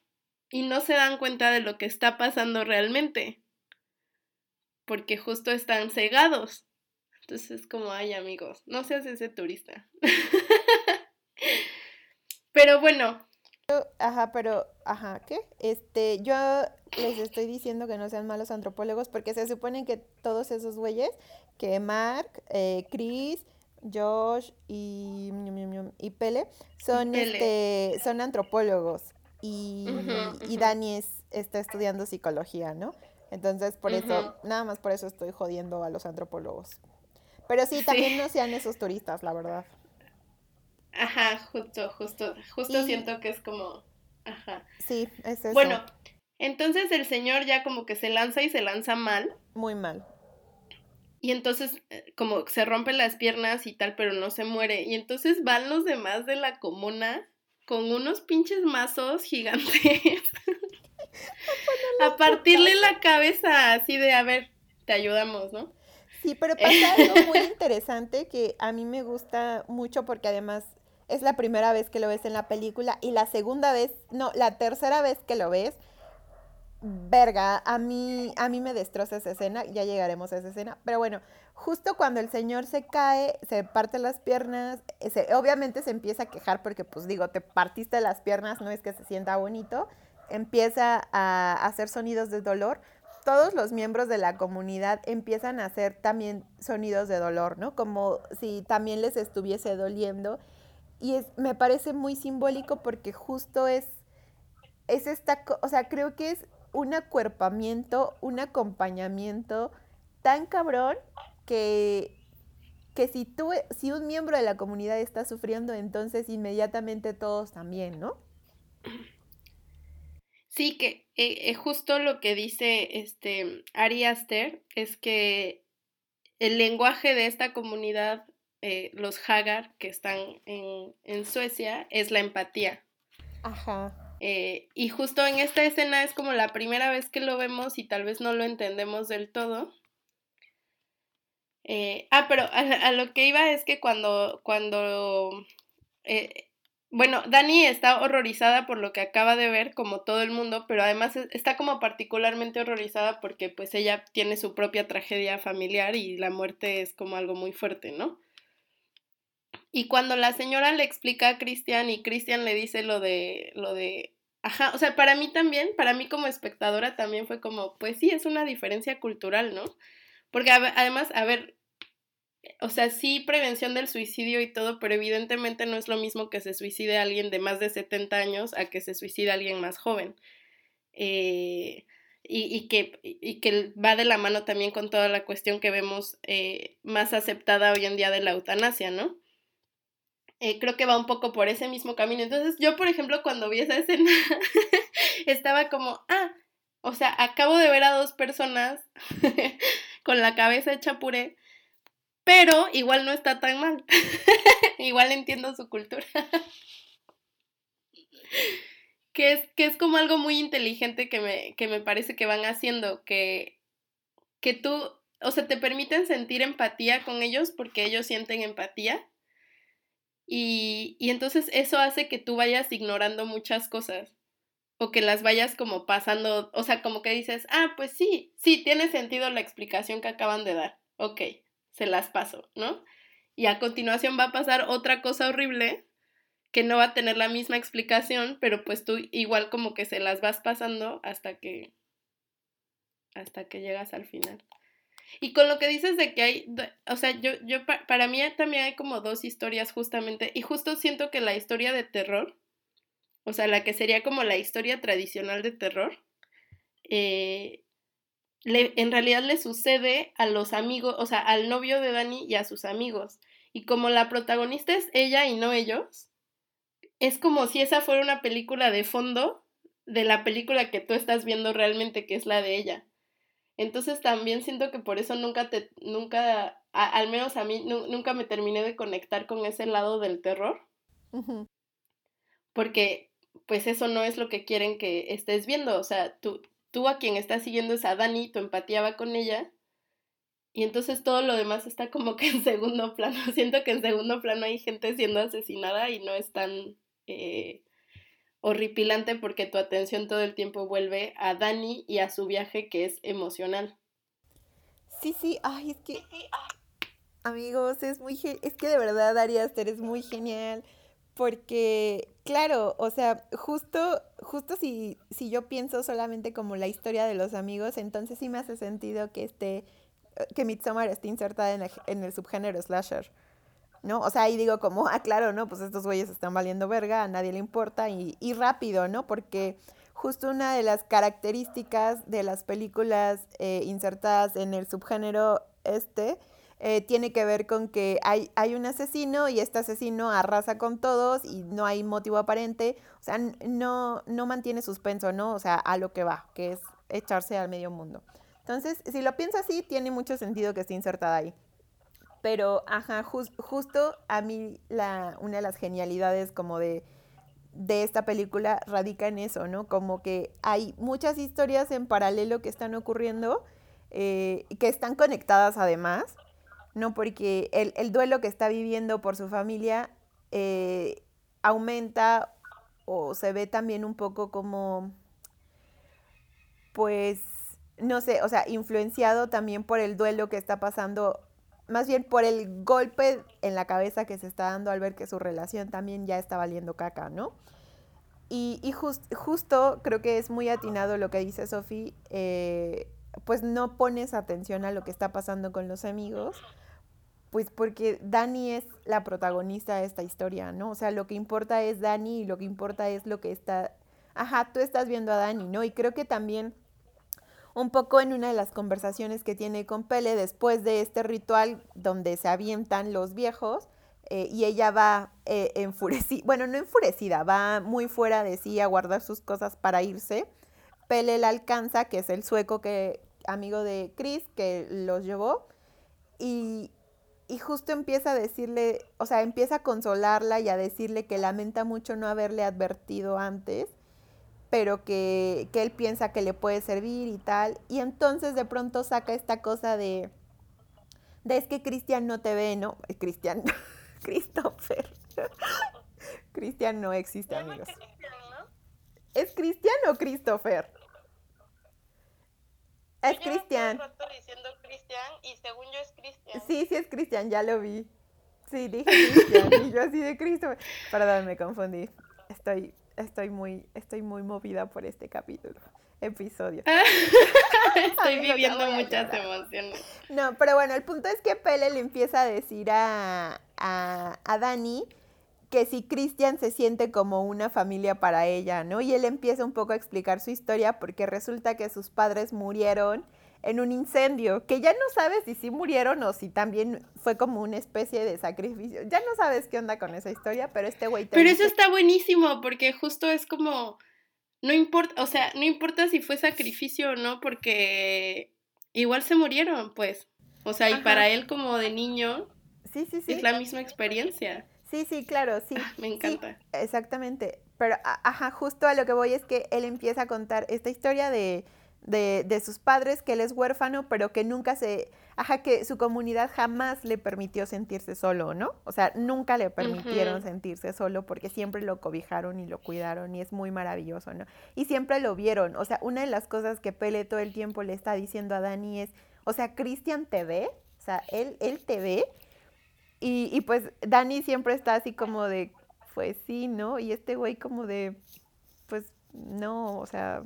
y no se dan cuenta de lo que está pasando realmente. Porque justo están cegados. Entonces es como, ay amigos, no seas ese turista. Pero bueno, Ajá, pero, ajá, ¿qué? Este, yo les estoy diciendo que no sean malos antropólogos porque se supone que todos esos güeyes, que Mark, eh, Chris, Josh y, y Pele, son, este, son antropólogos y, y Dani es, está estudiando psicología, ¿no? Entonces, por eso, nada más por eso estoy jodiendo a los antropólogos. Pero sí, también no sean esos turistas, la verdad. Ajá, justo, justo, justo siento que es como, ajá. Sí, es eso. Bueno, entonces el señor ya como que se lanza y se lanza mal. Muy mal. Y entonces eh, como se rompen las piernas y tal, pero no se muere. Y entonces van los demás de la comuna con unos pinches mazos gigantes a partirle la cabeza así de, a ver, te ayudamos, ¿no? Sí, pero pasa algo muy interesante que a mí me gusta mucho porque además es la primera vez que lo ves en la película y la segunda vez, no, la tercera vez que lo ves, verga, a mí, a mí me destroza esa escena, ya llegaremos a esa escena, pero bueno, justo cuando el señor se cae, se parte las piernas, obviamente se empieza a quejar porque pues digo, te partiste las piernas, no es que se sienta bonito, empieza a hacer sonidos de dolor, todos los miembros de la comunidad empiezan a hacer también sonidos de dolor, ¿no? Como si también les estuviese doliendo y me parece muy simbólico porque justo es, es esta, o sea, creo que es un acuerpamiento, un acompañamiento tan cabrón que, que si tú, si un miembro de la comunidad está sufriendo, entonces inmediatamente todos también, ¿no? Sí, que eh, eh, justo lo que dice este Ari Aster es que el lenguaje de esta comunidad eh, los Hagar que están en, Suecia es la empatía. Ajá. Eh, y justo en esta escena es como la primera vez que lo vemos y tal vez no lo entendemos del todo. Ah, pero a, lo que iba es que cuando, cuando bueno, Dani está horrorizada por lo que acaba de ver, como todo el mundo, pero además está como particularmente horrorizada porque pues ella tiene su propia tragedia familiar y la muerte es como algo muy fuerte, ¿no? Y cuando la señora le explica a Cristian y Cristian le dice lo de, lo de, ajá, o sea, para mí también, para mí como espectadora también fue como, pues sí, es una diferencia cultural, ¿no? Porque además, a ver, o sea, sí prevención del suicidio y todo, pero evidentemente no es lo mismo que se suicide alguien de más de 70 años a que se suicide alguien más joven. Eh, y, que, y que va de la mano también con toda la cuestión que vemos eh, más aceptada hoy en día de la eutanasia, ¿no? Eh, creo que va un poco por ese mismo camino. Entonces, yo, por ejemplo, cuando vi esa escena, estaba como, ah, o sea, acabo de ver a dos personas con la cabeza hecha puré, pero igual no está tan mal. igual entiendo su cultura. que, es, que es como algo muy inteligente que me, que me parece que van haciendo, que, que tú, o sea, te permiten sentir empatía con ellos porque ellos sienten empatía y, y entonces eso hace que tú vayas ignorando muchas cosas o que las vayas como pasando, o sea, como que dices, ah, pues sí, sí, tiene sentido la explicación que acaban de dar, ok, se las paso, ¿no? Y a continuación va a pasar otra cosa horrible que no va a tener la misma explicación, pero pues tú igual como que se las vas pasando hasta que hasta que llegas al final. Y con lo que dices de que hay, o sea, yo, yo, para mí también hay como dos historias justamente, y justo siento que la historia de terror, o sea, la que sería como la historia tradicional de terror, eh, en realidad le sucede a los amigos, o sea, al novio de Dani y a sus amigos. Y como la protagonista es ella y no ellos, es como si esa fuera una película de fondo de la película que tú estás viendo realmente, que es la de ella. Entonces también siento que por eso nunca te, nunca, al menos a mí, nunca me terminé de conectar con ese lado del terror. Porque pues eso no es lo que quieren que estés viendo. O sea, tú, tú a quien estás siguiendo es a Dani, tu empatía va con ella. Y entonces todo lo demás está como que en segundo plano. Siento que en segundo plano hay gente siendo asesinada y no es tan eh, horripilante porque tu atención todo el tiempo vuelve a Dani y a su viaje que es emocional. Sí, sí, ay, es que amigos, es muy es que de verdad Ari Aster es muy genial porque Claro, o sea, justo, justo si, si yo pienso solamente como la historia de los amigos, entonces sí me hace sentido que esté, que Midsommar esté insertada en el, en el subgénero slasher. ¿no? O sea, ahí digo como, ah, claro, ¿no? Pues estos güeyes están valiendo verga, a nadie le importa y, y rápido, ¿no? Porque justo una de las características de las películas eh, insertadas en el subgénero este eh, tiene que ver con que hay, hay un asesino y este asesino arrasa con todos y no hay motivo aparente, o sea, no, no mantiene suspenso, ¿no? O sea, a lo que va, que es echarse al medio mundo. Entonces, si lo pienso así, tiene mucho sentido que esté insertada ahí. Pero, ajá, justo a mí la, una de las genialidades como de, de esta película radica en eso, ¿no? Como que hay muchas historias en paralelo que están ocurriendo, eh, que están conectadas además, ¿no? Porque el, el, duelo que está viviendo por su familia eh, aumenta o se ve también un poco como, pues, no sé, o sea, influenciado también por el duelo que está pasando, más bien por el golpe en la cabeza que se está dando al ver que su relación también ya está valiendo caca, ¿no? Y, y justo creo que es muy atinado lo que dice Sofi, eh, pues no pones atención a lo que está pasando con los amigos, pues porque Dani es la protagonista de esta historia, ¿no? O sea, lo que importa es Dani y lo que importa es lo que está... Ajá, tú estás viendo a Dani, ¿no? Y creo que también un poco en una de las conversaciones que tiene con Pele después de este ritual donde se avientan los viejos eh, y ella va eh, enfurecida, bueno, no enfurecida, va muy fuera de sí a guardar sus cosas para irse. Pele la alcanza, que es el sueco que amigo de Chris que los llevó y, y justo empieza a decirle, o sea, empieza a consolarla y a decirle que lamenta mucho no haberle advertido antes, pero que, que él piensa que le puede servir y tal. Y entonces de pronto saca esta cosa de, de es que Cristian no te ve, ¿no? Cristian, Christopher. Cristian no existe, amigos. ¿Es Cristian o Christopher? Es Cristian. diciendo Cristian y según yo es Cristian. Sí, sí es Cristian, ya lo vi. Sí, dije Cristian y yo así de Cristo. Perdón, me confundí. Estoy, estoy muy, estoy muy movida por este capítulo, episodio. estoy viviendo muchas emociones. No, pero bueno, el punto es que Pele le empieza a decir a, a, a Dani que si Cristian se siente como una familia para ella, ¿no? Y él empieza un poco a explicar su historia porque resulta que sus padres murieron en un incendio, que ya no sabes si sí murieron o si también fue como una especie de sacrificio. Ya no sabes qué onda con esa historia, pero este güey... Pero eso está buenísimo porque justo es como, no importa, o sea, no importa si fue sacrificio o no, porque igual se murieron, pues. O sea, y para él como de niño, sí, sí, sí. es la misma experiencia. Sí, sí, claro, sí. Ah, me encanta. exactamente. Pero, ajá, justo a lo que voy es que él empieza a contar esta historia de, de, de, sus padres, que él es huérfano, pero que nunca se, ajá, que su comunidad jamás le permitió sentirse solo, ¿no? O sea, nunca le permitieron sentirse solo porque siempre lo cobijaron y lo cuidaron y es muy maravilloso, ¿no? Y siempre lo vieron, o sea, una de las cosas que Pele todo el tiempo le está diciendo a Dani es, o sea, Cristian te ve, o sea, él, él te ve y, y pues Dani siempre está así como de, pues sí, ¿no? Y este güey como de, pues no, o sea,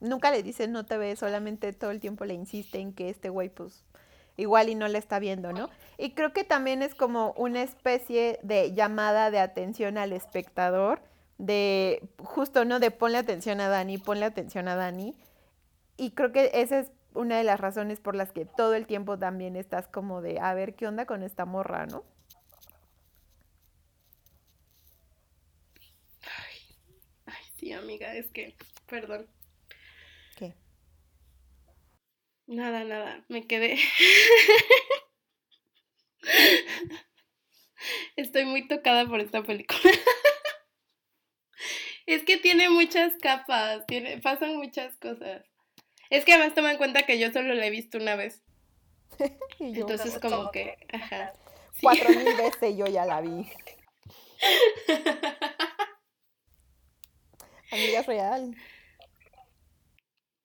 nunca le dice no te ve, solamente todo el tiempo le insiste en que este güey pues igual y no le está viendo, ¿no? Y creo que también es como una especie de llamada de atención al espectador, de justo, ¿no? De ponle atención a Dani, ponle atención a Dani. Y creo que esa es una de las razones por las que todo el tiempo también estás como de, a ver qué onda con esta morra, ¿no? Sí, amiga, es que, perdón. ¿Qué? Nada, nada, me quedé. Estoy muy tocada por esta película. es que tiene muchas capas, tiene, pasan muchas cosas. Es que además toma en cuenta que yo solo la he visto una vez. Entonces como que, ajá. Cuatro mil veces yo ya la vi. Amiga real.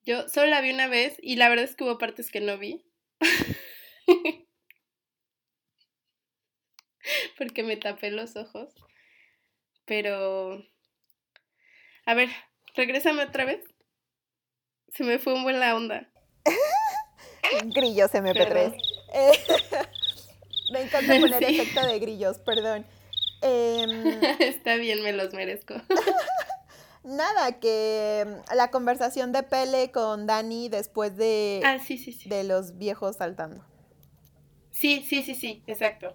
Yo solo la vi una vez y la verdad es que hubo partes que no vi. Porque me tapé los ojos. Pero A ver, regrésame otra vez. Se me fue un buen la onda. Grillos MP3. Perdón. Eh, me encanta poner efecto de grillos, perdón. Em, Está bien, me los merezco. Nada, que mm, la conversación de Pele con Dani después de, Ah, sí, sí, sí. de los viejos saltando. Sí, sí, sí, sí, exacto.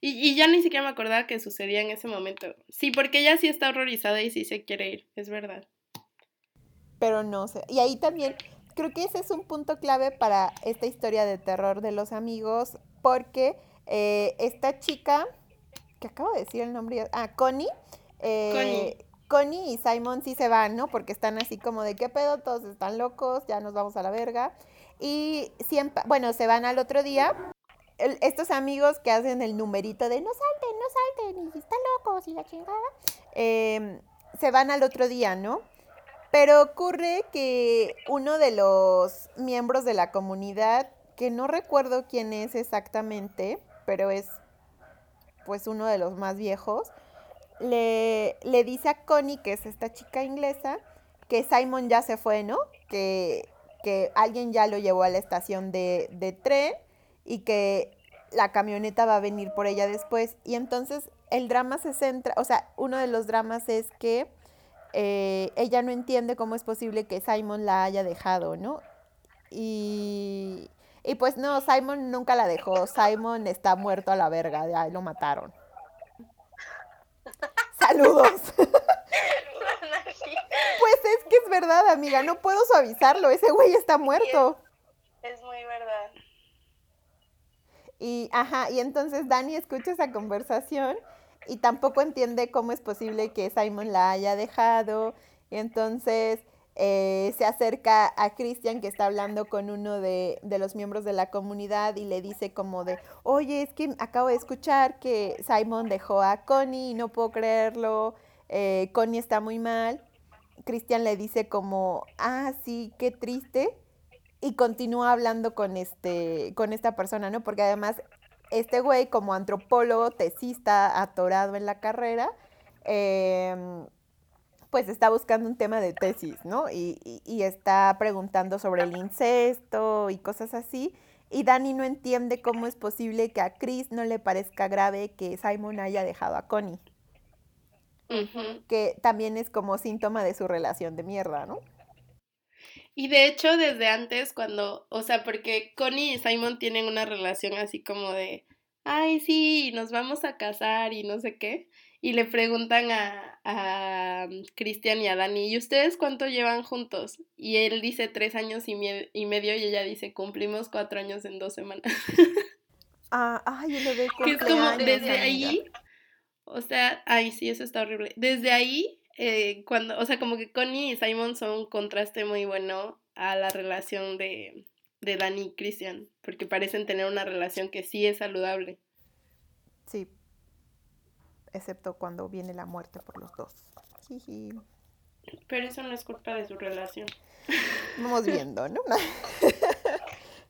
Y, y ya ni siquiera me acordaba que sucedía en ese momento. Sí, porque ella sí está horrorizada y sí se quiere ir, es verdad. Pero no sé. Y ahí también creo que ese es un punto clave para esta historia de terror de los amigos, porque eh, esta chica, que acabo de decir el nombre, ah, Connie, eh, Connie y Simon sí se van, ¿no? Porque están así como de qué pedo, todos están locos, ya nos vamos a la verga. Y siempre, bueno, se van al otro día. Estos amigos que hacen el numerito de no salten, no salten, y están locos y la chingada, em, se van al otro día, ¿no? Pero ocurre que uno de los miembros de la comunidad, que no recuerdo quién es exactamente, pero es pues uno de los más viejos, le, le dice a Connie, que es esta chica inglesa, que Simon ya se fue, ¿no? Que, que alguien ya lo llevó a la estación de, de tren y que la camioneta va a venir por ella después. Y entonces el drama se centra, o sea, uno de los dramas es que eh, ella no entiende cómo es posible que Simon la haya dejado, ¿no? Y, y pues no, Simon nunca la dejó. Simon está muerto a la verga, ya lo mataron. Saludos. Pues es que es verdad, amiga, no puedo suavizarlo, ese güey está muerto. es muy verdad. Y, ajá, y entonces Dani escucha esa conversación y tampoco entiende cómo es posible que Simon la haya dejado. Y entonces eh, se acerca a Christian que está hablando con uno de, de los miembros de la comunidad y le dice como de, oye, es que acabo de escuchar que Simon dejó a Connie y no puedo creerlo, eh, Connie está muy mal. Christian le dice como, ah, sí, qué triste y continúa hablando con este con esta persona, ¿no? Porque además este güey como antropólogo, tesista, atorado en la carrera, em, pues está buscando un tema de tesis, ¿no? Y, y- y está preguntando sobre el incesto y cosas así. Y Dani no entiende cómo es posible que a Chris no le parezca grave que Simon haya dejado a Connie, que también es como síntoma de su relación de mierda, ¿no? Y de hecho, desde antes, cuando, o sea, porque Connie y Simon tienen una relación así como de, ay, sí, nos vamos a casar y no sé qué, y le preguntan a, a Cristian y a Dani, ¿y ustedes cuánto llevan juntos? Y él dice tres años y, mie- y medio y ella dice, cumplimos cuatro años en dos semanas. Ah, ay, el bebé Que es como desde ahí, o sea, ay, sí, eso está horrible. Desde ahí, eh, cuando, o sea, como que Connie y Simon son un contraste muy bueno a la relación de, de Dani y Christian, porque parecen tener una relación que sí es saludable. Sí. Excepto cuando viene la muerte por los dos. Jiji. Pero eso no es culpa de su relación. Vamos viendo, ¿no?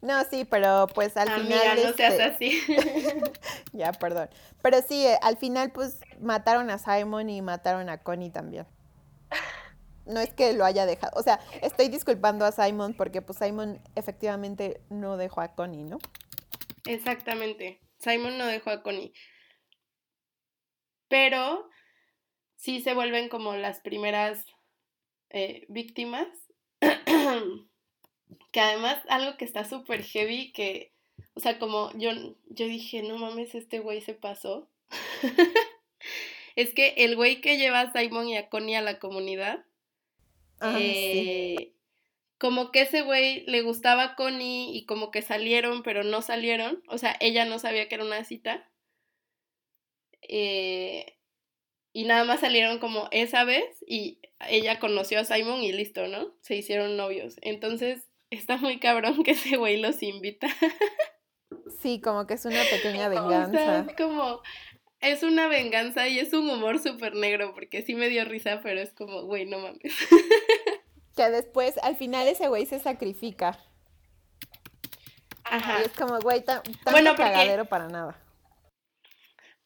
No, sí, pero pues al Amiga, final. no seas este, así. Ya, perdón. Pero sí, eh, al final pues mataron a Simon y mataron a Connie también. No es que lo haya dejado. O sea, estoy disculpando a Simon porque pues Simon efectivamente no dejó a Connie, ¿no? Exactamente. Simon no dejó a Connie. Pero sí se vuelven como las primeras eh, víctimas. que además algo que está súper heavy, que, o sea, como yo, yo dije, no mames, este güey se pasó. es que el güey que lleva a Simon y a Connie a la comunidad, Ah, sí. eh, como que ese güey le gustaba a Connie y como que salieron, pero no salieron. O sea, ella no sabía que era una cita. Eh, y nada más salieron como esa vez y ella conoció a Simon y listo, ¿no? Se hicieron novios. Entonces, está muy cabrón que ese güey los invita. Sí, como que es una pequeña O sea, venganza. es como, es una venganza y es un humor súper negro porque sí me dio risa, pero es como, güey, no mames. Que después, al final, ese güey se sacrifica. Ajá. Y es como, güey, tan, Bueno, porque- cagadero para nada.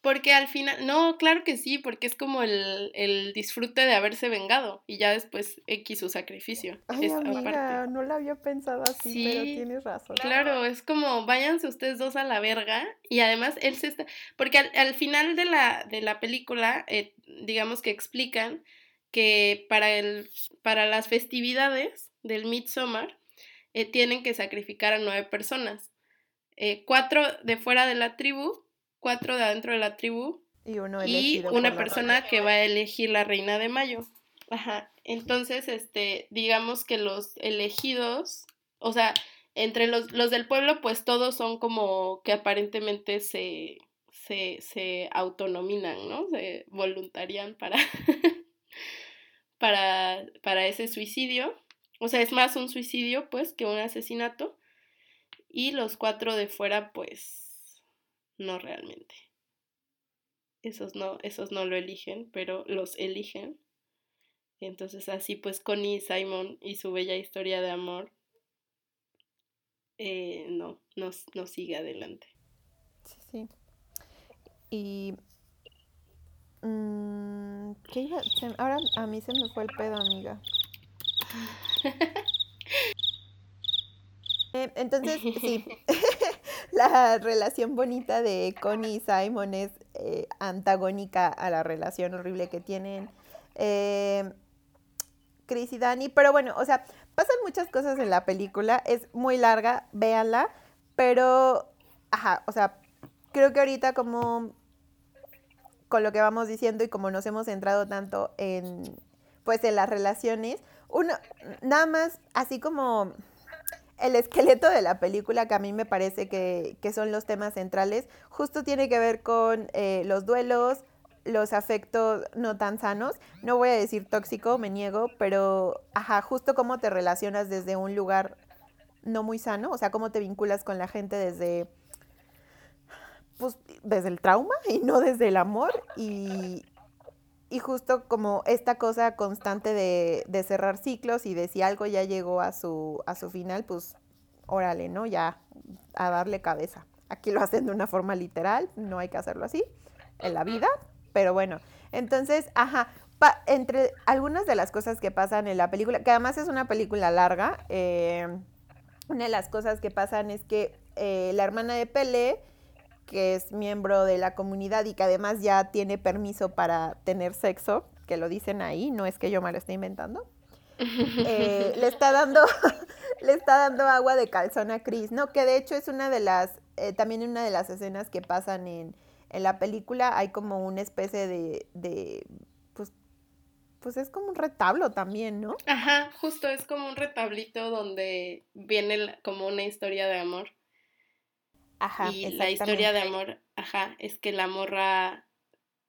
Porque al final, no, claro que sí, porque es como el, el disfrute de haberse vengado y ya después X su sacrificio. Ay, amiga, no la había pensado así, pero tienes razón. Claro, es como váyanse ustedes dos a la verga y además él se está, porque al, al final de la, de la película, eh, digamos que explican que para, el, para las festividades del Midsommar eh, tienen que sacrificar a nueve personas, Eh, cuatro de fuera de la tribu, cuatro de adentro de la tribu Y uno y una persona que va a elegir la reina de mayo. Ajá. Entonces, este, digamos que los elegidos, o sea, entre los, los del pueblo, pues todos son como que aparentemente se, se, se autonominan, ¿no? Se voluntarian para, para, para ese suicidio. O sea, es más un suicidio, pues, que un asesinato. Y los cuatro de fuera, pues, no realmente. Esos no, esos no lo eligen, pero los eligen. Entonces así pues Connie y Simon y su bella historia de amor eh, no, no, no sigue adelante. Sí, sí. Y... mm, ¿qué iba? se- ahora a mí se me fue el pedo, amiga. Eh, entonces, sí, la relación bonita de Connie y Simon es eh, antagónica a la relación horrible que tienen eh, Chris y Dani. Pero bueno, o sea, pasan muchas cosas en la película, es muy larga, véanla, pero, ajá, o sea, creo que ahorita como con lo que vamos diciendo y como nos hemos centrado tanto en, pues, en las relaciones, uno, nada más, así como el esqueleto de la película, que a mí me parece que, que son los temas centrales, justo tiene que ver con eh, los duelos, los afectos no tan sanos. No voy a decir tóxico, me niego, pero, ajá, justo cómo te relacionas desde un lugar no muy sano, o sea, cómo te vinculas con la gente desde, pues, desde el trauma y no desde el amor. Y, y justo como esta cosa constante de, de cerrar ciclos y de si algo ya llegó a su, a su final, pues órale, ¿no? Ya a darle cabeza. Aquí lo hacen de una forma literal, no hay que hacerlo así en la vida, pero bueno. Entonces, ajá, pa- entre algunas de las cosas que pasan en la película, que además es una película larga, eh, una de las cosas que pasan es que eh, la hermana de Pele, que es miembro de la comunidad y que además ya tiene permiso para tener sexo, que lo dicen ahí, no es que yo me lo esté inventando, eh, le está dando le está dando agua de calzón a Chris, ¿no? Que de hecho es una de las, eh, también una de las escenas que pasan en, en la película, hay como una especie de, de, pues, pues es como un retablo también, ¿no? Ajá, justo es como un retablito donde viene como una historia de amor. Ajá, y la historia de amor, ajá, es que la morra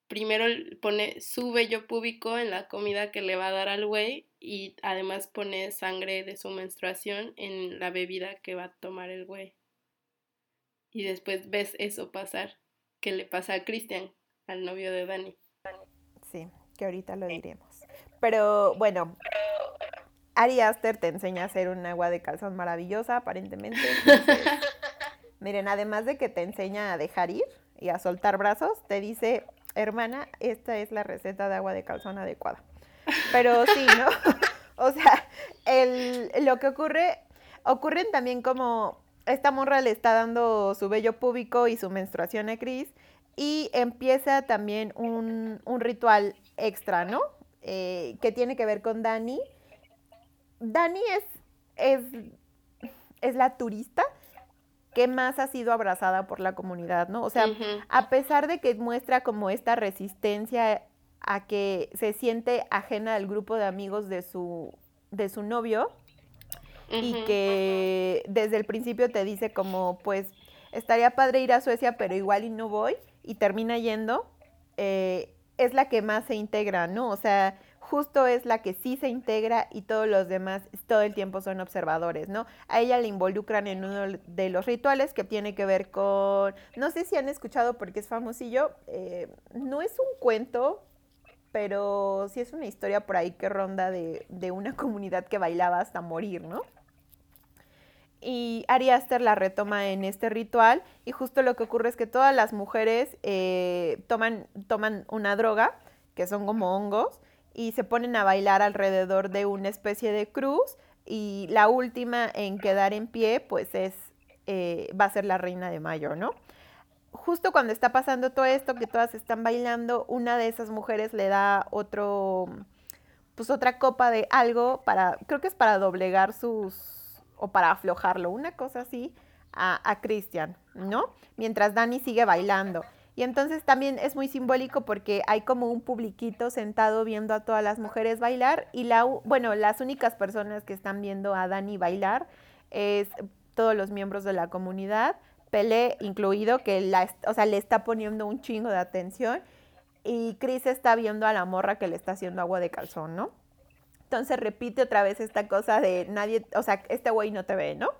primero pone su vello púbico en la comida que le va a dar al güey y además pone sangre de su menstruación en la bebida que va a tomar el güey. Y después ves eso pasar, que le pasa a Christian, al novio de Dani. Sí, que ahorita lo diremos. Pero bueno, Ari Aster te enseña a hacer un agua de calzón maravillosa, aparentemente. entonces, miren, además de que te enseña a dejar ir y a soltar brazos, te dice, hermana, esta es la receta de agua de calzón adecuada. Pero sí, ¿no? o sea, el, lo que ocurre, ocurren también como esta morra le está dando su vello púbico y su menstruación a Chris y empieza también un, un ritual extra, ¿no? Eh, que tiene que ver con Dani. Dani es, es, es la turista que más ha sido abrazada por la comunidad, ¿no? O sea, a pesar de que muestra como esta resistencia a que se siente ajena al grupo de amigos de su, de su novio y que desde el principio te dice como, pues, estaría padre ir a Suecia, pero igual y no voy, y termina yendo, eh, es la que más se integra, ¿no? O sea, justo es la que sí se integra y todos los demás todo el tiempo son observadores, ¿no? A ella le involucran en uno de los rituales que tiene que ver con, no sé si han escuchado porque es famosillo, eh, no es un cuento, pero sí es una historia por ahí que ronda de, una comunidad que bailaba hasta morir, ¿no? y Ari Aster la retoma en este ritual y justo lo que ocurre es que todas las mujeres eh, toman, toman una droga, que son como hongos, y se ponen a bailar alrededor de una especie de cruz y la última en quedar en pie pues es, eh, va a ser la reina de mayo, ¿no? Justo cuando está pasando todo esto, que todas están bailando, una de esas mujeres le da otro, pues otra copa de algo para, creo que es para doblegar sus, o para aflojarlo, una cosa así, a, a Christian, ¿no? Mientras Dani sigue bailando. Y entonces también es muy simbólico porque hay como un publiquito sentado viendo a todas las mujeres bailar y la, bueno, las únicas personas que están viendo a Dani bailar es todos los miembros de la comunidad, Pele incluido, que la, o sea, le está poniendo un chingo de atención y Chris está viendo a la morra que le está haciendo agua de calzón, ¿no? Entonces repite otra vez esta cosa de nadie, o sea, este güey no te ve, ¿no?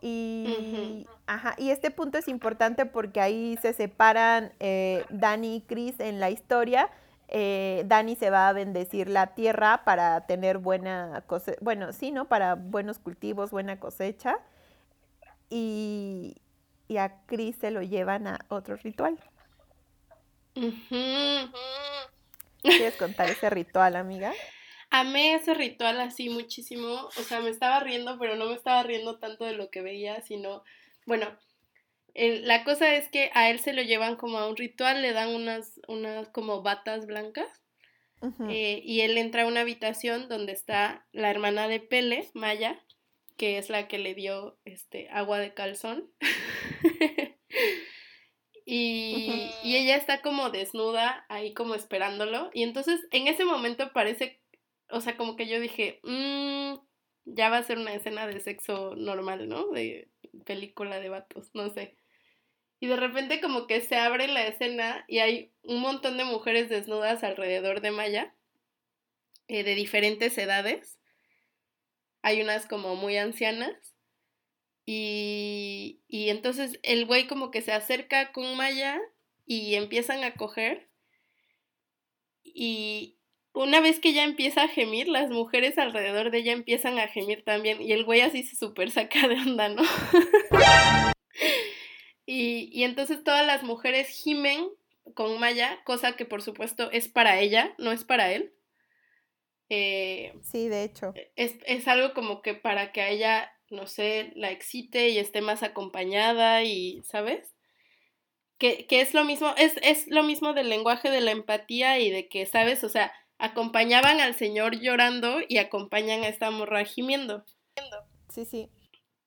Y, ajá, y este punto es importante porque ahí se separan eh, Dani y Chris en la historia. Eh, Dani se va a bendecir la tierra para tener buena cosecha, bueno, sí, ¿no? Para buenos cultivos, buena cosecha. Y, y a Chris se lo llevan a otro ritual. ¿Quieres contar ese ritual, amiga? amé ese ritual así muchísimo, o sea, me estaba riendo, pero no me estaba riendo tanto de lo que veía, sino, bueno, la cosa es que a él se lo llevan como a un ritual, le dan unas, unas como batas blancas, eh, y él entra a una habitación donde está la hermana de Pele, Maya, que es la que le dio este agua de calzón. y, y, ella está como desnuda ahí como esperándolo. Y entonces en ese momento parece o sea, como que yo dije, mmm, ya va a ser una escena de sexo normal, ¿no? De película de vatos, no sé. Y de repente como que se abre la escena y hay un montón de mujeres desnudas alrededor de Maya, eh, de diferentes edades. Hay unas como muy ancianas. Y, y entonces el güey como que se acerca con Maya y empiezan a coger. Y, una vez que ella empieza a gemir, las mujeres alrededor de ella empiezan a gemir también. Y el güey así se super saca de onda, ¿no? y, y entonces todas las mujeres gimen con Maya, cosa que por supuesto es para ella, no es para él. Eh, sí, de hecho. Es, es, algo como que para que a ella, no sé, la excite y esté más acompañada y, ¿sabes? Que, que es lo mismo, es, es lo mismo del lenguaje de la empatía y de que, ¿sabes? O sea, acompañaban al señor llorando y acompañan a esta morra gimiendo. Sí, sí.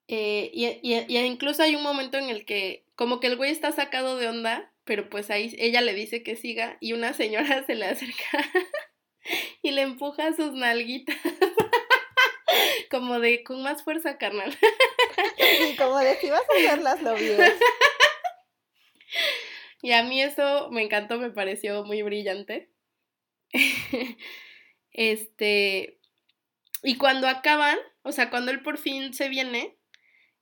Eh, y, y, incluso hay un momento en el que como que el güey está sacado de onda, pero pues ahí ella le dice que siga y una señora se le acerca y le empuja sus nalguitas. como de con más fuerza, carnal. y como de si vas a hacerlas lo bien. Y a mí eso me encantó, me pareció muy brillante. este, y cuando acaban, o sea, cuando él por fin se viene,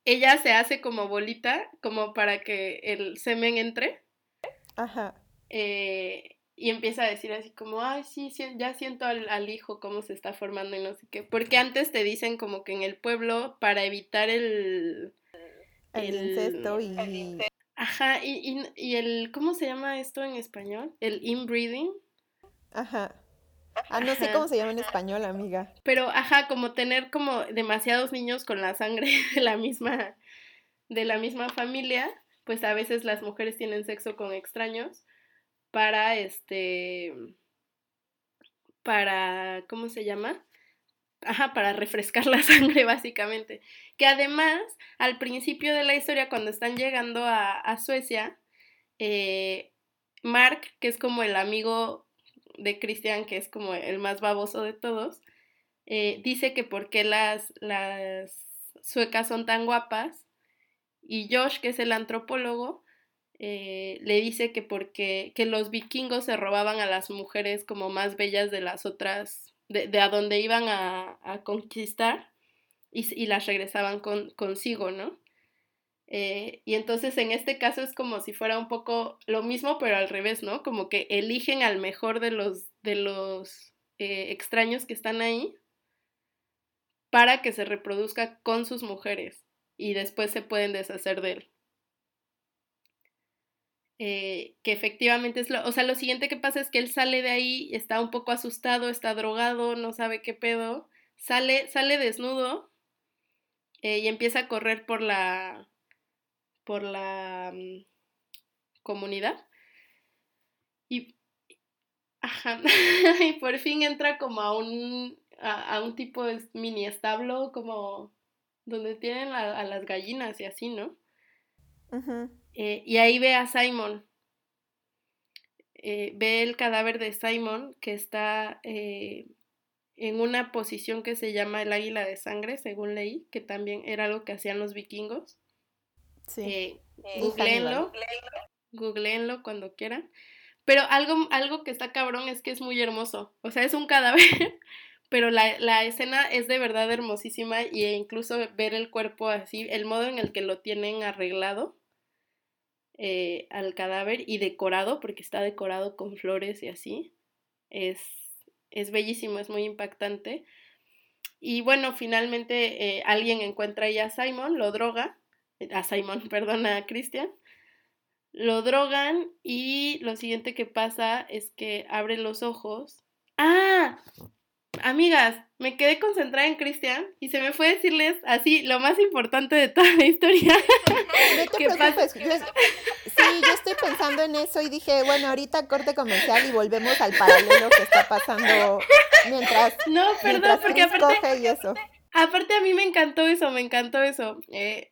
ella se hace como bolita, como para que el semen entre. Ajá. Eh, y empieza a decir así como, ay, sí, ya siento al, hijo cómo se está formando y no sé qué. Porque antes te dicen como que en el pueblo, para evitar el... El, incesto y... Ajá, y, y, y, el, ¿cómo se llama esto en español? El inbreeding. Ajá. Ah, no sé cómo se llama en español, amiga. Pero, ajá, como tener como demasiados niños con la sangre de la misma, de la misma familia, pues a veces las mujeres tienen sexo con extraños para este, para, ¿cómo se llama? Ajá, para refrescar la sangre básicamente. Que además, al principio de la historia, cuando están llegando a, a Suecia, eh, Mark, que es como el amigo de Christian, que es como el más baboso de todos, eh, dice que por qué las, las suecas son tan guapas. Y Josh, que es el antropólogo, eh, le dice que porque que los vikingos se robaban a las mujeres como más bellas de las otras, de, de a donde iban a, a conquistar y, y, las regresaban con, consigo, ¿no? Eh, y entonces en este caso es como si fuera un poco lo mismo, pero al revés, ¿no? Como que eligen al mejor de los, de los eh, extraños que están ahí para que se reproduzca con sus mujeres. y después se pueden deshacer de él. Eh, que efectivamente es lo, o sea, lo siguiente que pasa es que él sale de ahí, está un poco asustado, está drogado, no sabe qué pedo, sale, sale desnudo y empieza a correr por la, por la mm, comunidad y, ajá, y por fin entra como a un, a, un tipo de mini establo, como donde tienen a, las gallinas y así, ¿no? Eh, y ahí ve a Simon. Eh, ve el cadáver de Simon que está eh, en una posición que se llama el águila de sangre, según leí, que también era algo que hacían los vikingos. Sí. googleenlo, googleenlo cuando quieran. Pero algo, algo que está cabrón es que es muy hermoso. O sea, es un cadáver, pero la, la escena es de verdad hermosísima y e incluso ver el cuerpo así, el modo en el que lo tienen arreglado eh, al cadáver y decorado, porque está decorado con flores y así, es, es bellísimo, es muy impactante. Y bueno, finalmente eh, alguien encuentra ahí a Simon, lo droga, a Simon, perdón, a Christian, lo drogan y lo siguiente que pasa es que abre los ojos. ¡Ah! Amigas, me quedé concentrada en Cristian y se me fue decirles así lo más importante de toda la historia. No te preocupes. sí, yo estoy pensando en eso y dije, bueno, ahorita corte comercial y volvemos al paralelo que está pasando mientras. No, perdón, porque aparte. Y eso. Aparte, a mí me encantó eso, me encantó eso. Eh,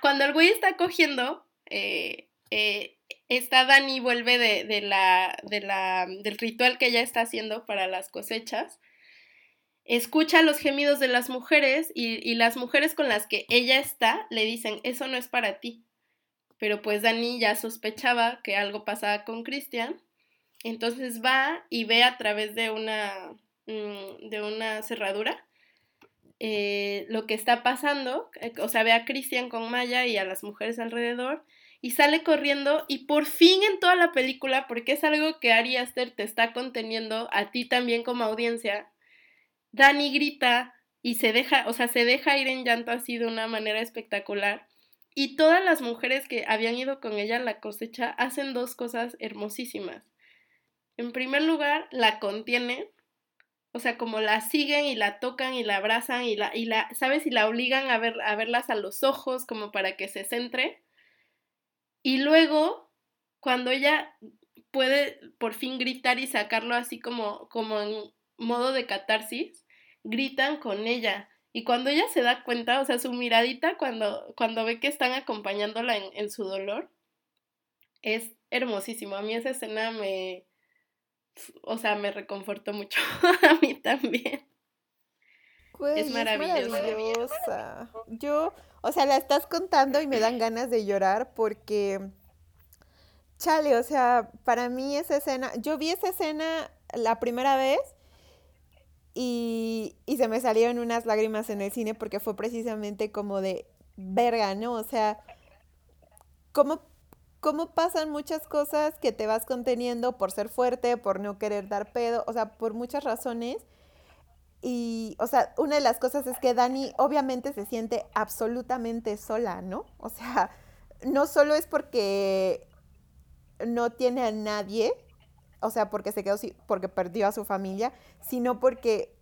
cuando el güey está cogiendo, eh, eh, esta Dani vuelve de, la, de la, del ritual que ella está haciendo para las cosechas, escucha los gemidos de las mujeres y, las mujeres con las que ella está le dicen, eso no es para ti. Pero pues Dani ya sospechaba que algo pasaba con Cristian, entonces va y ve a través de una, mm, de una cerradura eh, lo que está pasando, eh, o sea, ve a Cristian con Maya y a las mujeres alrededor y sale corriendo y por fin en toda la película, porque es algo que Ari Aster te está conteniendo a ti también como audiencia, Dani grita y se deja, o sea, se deja ir en llanto así de una manera espectacular. Y todas las mujeres que habían ido con ella a la cosecha hacen dos cosas hermosísimas. En primer lugar, la contienen, o sea, como la siguen y la tocan y la abrazan y la, y la ¿sabes? Y la obligan a, ver, a verlas a los ojos como para que se centre. Y luego, cuando ella puede por fin gritar y sacarlo así como, como en modo de catarsis, gritan con ella. Y cuando ella se da cuenta, o sea, su miradita cuando, cuando ve que están acompañándola en, en su dolor, es hermosísimo. A mí esa escena me, o sea, me reconfortó mucho. a mí también. es maravillosa. Yo, o sea, la estás contando y me dan ganas de llorar porque, chale, o sea, para mí esa escena, yo vi esa escena la primera vez y, y se me salieron unas lágrimas en el cine porque fue precisamente como de verga, ¿no? O sea, ¿cómo, cómo pasan muchas cosas que te vas conteniendo por ser fuerte, por no querer dar pedo, o sea, por muchas razones y, o sea, una de las cosas es que Dani obviamente se siente absolutamente sola, ¿no? O sea, no solo es porque no tiene a nadie, o sea, porque se quedó, porque perdió a su familia, sino porque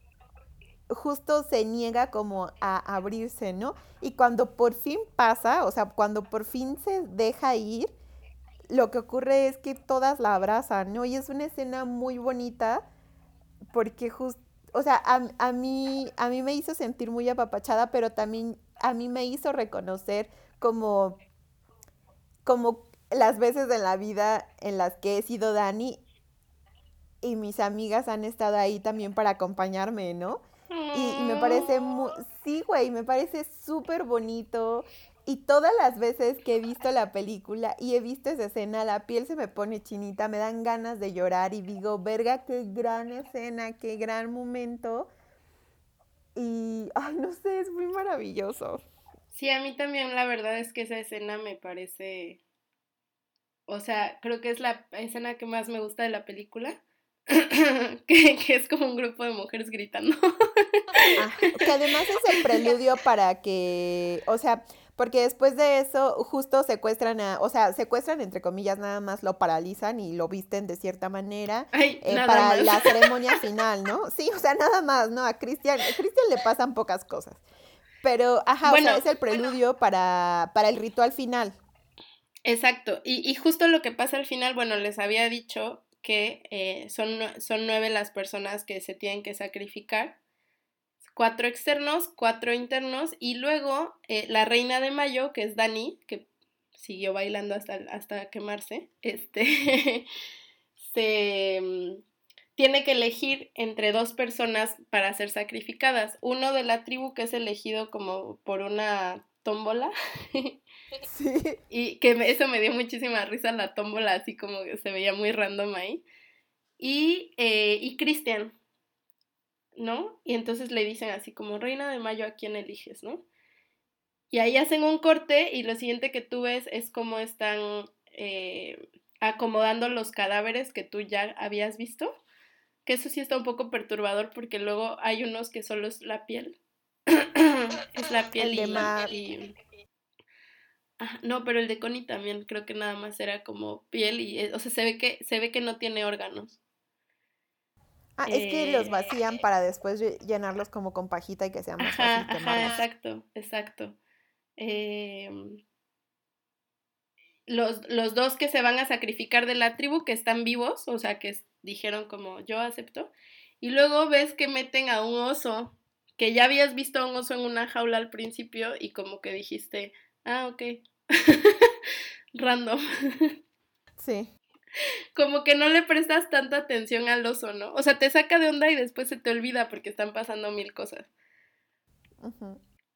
justo se niega como a abrirse, ¿no? Y cuando por fin pasa, o sea, cuando por fin se deja ir, lo que ocurre es que todas la abrazan, ¿no? Y es una escena muy bonita porque justo o sea, a, mí, a mí me hizo sentir muy apapachada, pero también a mí me hizo reconocer como, como las veces en la vida en las que he sido Dani y mis amigas han estado ahí también para acompañarme, ¿no? Y, y me parece muy, sí, güey, me parece súper bonito y todas las veces que he visto la película y he visto esa escena, la piel se me pone chinita, me dan ganas de llorar y digo, verga, qué gran escena, qué gran momento. Y, ay, no sé, es muy maravilloso. Sí, a mí también la verdad es que esa escena me parece, o sea, creo que es la escena que más me gusta de la película, que, que, es como un grupo de mujeres gritando. Ah, que además es el preludio para que, o sea, porque después de eso justo secuestran a, o sea, secuestran entre comillas, nada más lo paralizan y lo visten de cierta manera Ay, eh, para más. la ceremonia final, ¿no? Sí, o sea, nada más, ¿no? A Cristian, a Cristian le pasan pocas cosas. Pero, ajá, o Bueno, sea, es el preludio para, para el ritual final. Exacto, y, y justo lo que pasa al final, bueno, les había dicho que eh, son, son nueve las personas que se tienen que sacrificar, cuatro externos, cuatro internos, y luego eh, la reina de mayo, que es Dani, que siguió bailando hasta, hasta quemarse, este, se mm, tiene que elegir entre dos personas para ser sacrificadas. Uno de la tribu que es elegido como por una tómbola. Sí. Y que eso me dio muchísima risa la tómbola, así como que se veía muy random ahí. Y, eh, y Cristian, ¿no? Y entonces le dicen así como, Reina de Mayo, ¿a quién eliges, no? Y ahí hacen un corte y lo siguiente que tú ves es cómo están eh, acomodando los cadáveres que tú ya habías visto. Que eso sí está un poco perturbador porque luego hay unos que solo es la piel. es la piel El de y- Mar. y, Ajá, no, pero el de Connie también creo que nada más era como piel y, eh, o sea, se ve que, se ve que no tiene órganos. Ah, es que los Eh, vacían para después lle- llenarlos como con pajita y que sea más Ajá, fácil ajá, exacto, exacto. Em, los, los dos que se van a sacrificar de la tribu que están vivos, o sea, que dijeron como yo acepto, y luego ves que meten a un oso, que ya habías visto a un oso en una jaula al principio y como que dijiste, ah, ok, random. Sí. como que no le prestas tanta atención al oso, ¿no? O sea, te saca de onda y después se te olvida porque están pasando mil cosas.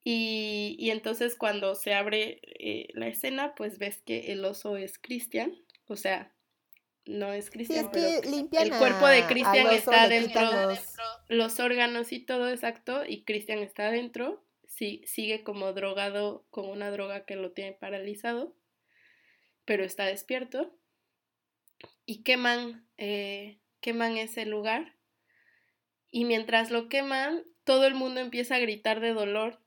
Y, y entonces cuando se abre eh, la escena, pues ves que el oso es Cristian, o sea, no es Sí, Cristian, es pero que limpian el cuerpo de Cristian está dentro. los- los órganos y todo exacto, y Cristian está adentro, sí, sigue como drogado con una droga que lo tiene paralizado, pero está despierto, y queman, eh, queman ese lugar, y mientras lo queman, todo el mundo empieza a gritar de dolor,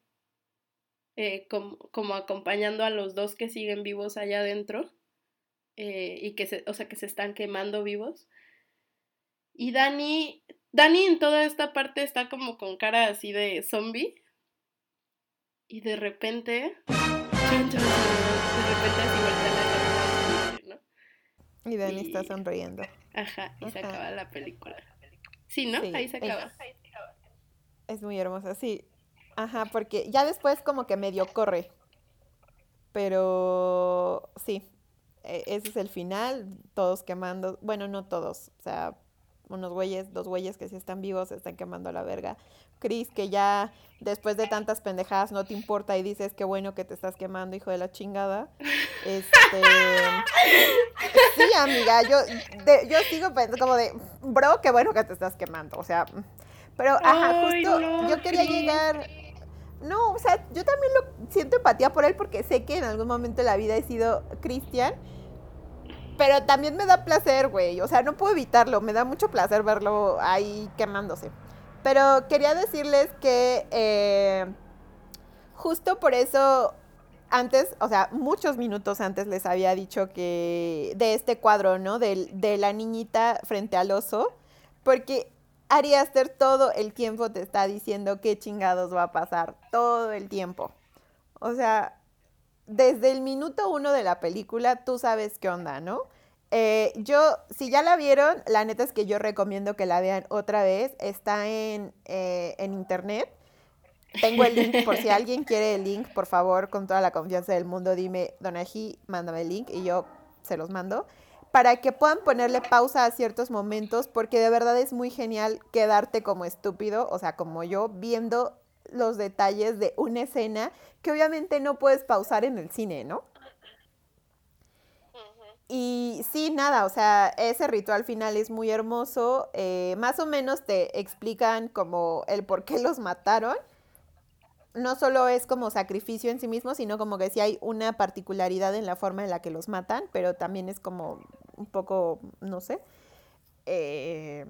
eh, como, como acompañando a los dos que siguen vivos allá adentro, eh, y que se, o sea, que se están quemando vivos. Y Dani, Dani en toda esta parte está como con cara así de zombie. Y de repente. de repente así. Y Dani está sonriendo. Ajá, y se acaba la película. Sí, ¿no? Sí, Ahí se acaba. Es muy hermosa, sí. Ajá, porque ya después como que medio corre. Pero sí, e- ese es el final, todos quemando, bueno, no todos, o sea, unos güeyes, dos güeyes que sí están vivos, se están quemando a la verga. Chris, que ya después de tantas pendejadas no te importa y dices qué bueno que te estás quemando, hijo de la chingada. Este, sí, amiga, yo, de- yo sigo pensando como de, bro, qué bueno que te estás quemando, o sea, pero, ajá, Ay, justo no, yo quería llegar, no, o sea, yo también lo siento empatía por él porque sé que en algún momento de la vida he sido cristian, pero también me da placer, güey, o sea, no puedo evitarlo, me da mucho placer verlo ahí quemándose. Pero quería decirles que eh, justo por eso antes, o sea, muchos minutos antes les había dicho que de este cuadro, ¿no? Del- De, la niñita frente al oso, porque Ari Aster todo el tiempo te está diciendo qué chingados va a pasar, todo el tiempo. O sea, desde el minuto uno de la película tú sabes qué onda, ¿no? Eh, yo, si ya la vieron, la neta es que yo recomiendo que la vean otra vez. Está en, eh, en internet. Tengo el link por si alguien quiere el link, por favor, con toda la confianza del mundo, dime, Donají, mándame el link y yo se los mando. Para que puedan ponerle pausa a ciertos momentos, porque de verdad es muy genial quedarte como estúpido, o sea, como yo, viendo los detalles de una escena que obviamente no puedes pausar en el cine, ¿no? Y sí, nada, o sea, ese ritual final es muy hermoso. eh, más o menos te explican como el por qué los mataron. No solo es como sacrificio en sí mismo, sino como que sí hay una particularidad en la forma en la que los matan, pero también es como un poco, no sé. Eh,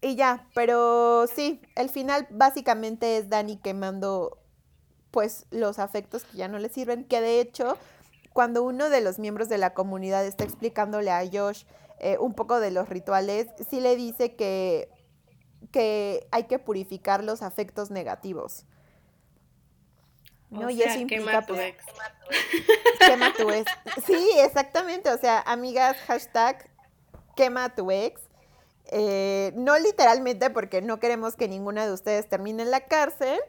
y ya, pero sí, el final básicamente es Dani quemando pues los afectos que ya no le sirven, que de hecho cuando uno de los miembros de la comunidad está explicándole a Josh eh, un poco de los rituales, sí le dice que, que hay que purificar los afectos negativos. ¿no? y eso implica, quema tu ex. Quema tu ex. Sí, exactamente. O sea, amigas, hashtag quema tu ex. Eh, no literalmente porque no queremos que ninguna de ustedes termine en la cárcel,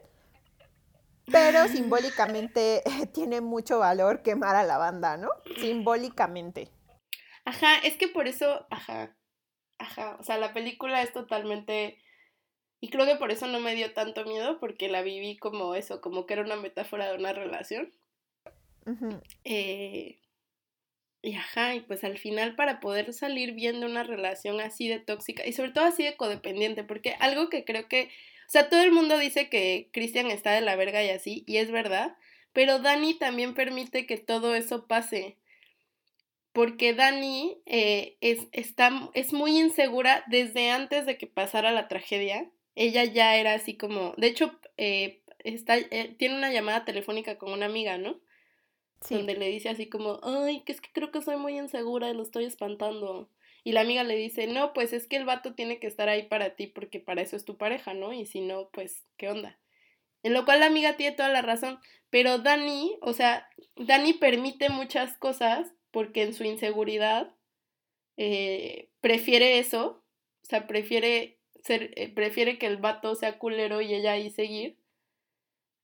pero simbólicamente tiene mucho valor quemar a la banda, ¿no? Simbólicamente. Ajá, es que por eso, ajá, ajá, o sea, la película es totalmente y creo que por eso no me dio tanto miedo, porque la viví como eso, como que era una metáfora de una relación. Eh, y ajá, y pues al final para poder salir bien de una relación así de tóxica y sobre todo así de codependiente, porque algo que creo que, o sea, todo el mundo dice que Cristian está de la verga y así, y es verdad, pero Dani también permite que todo eso pase. Porque Dani eh, es, está, es muy insegura desde antes de que pasara la tragedia ella ya era así como, de hecho, eh, está, eh, tiene una llamada telefónica con una amiga, ¿no? Sí. Donde le dice así como, ay, que es que creo que soy muy insegura y lo estoy espantando. Y la amiga le dice, no, pues es que el vato tiene que estar ahí para ti porque para eso es tu pareja, ¿no? Y si no, pues, ¿qué onda? En lo cual la amiga tiene toda la razón. Pero Dani, o sea, Dani permite muchas cosas porque en su inseguridad eh, prefiere eso, o sea, prefiere eh, prefiere que el vato sea culero y ella ahí seguir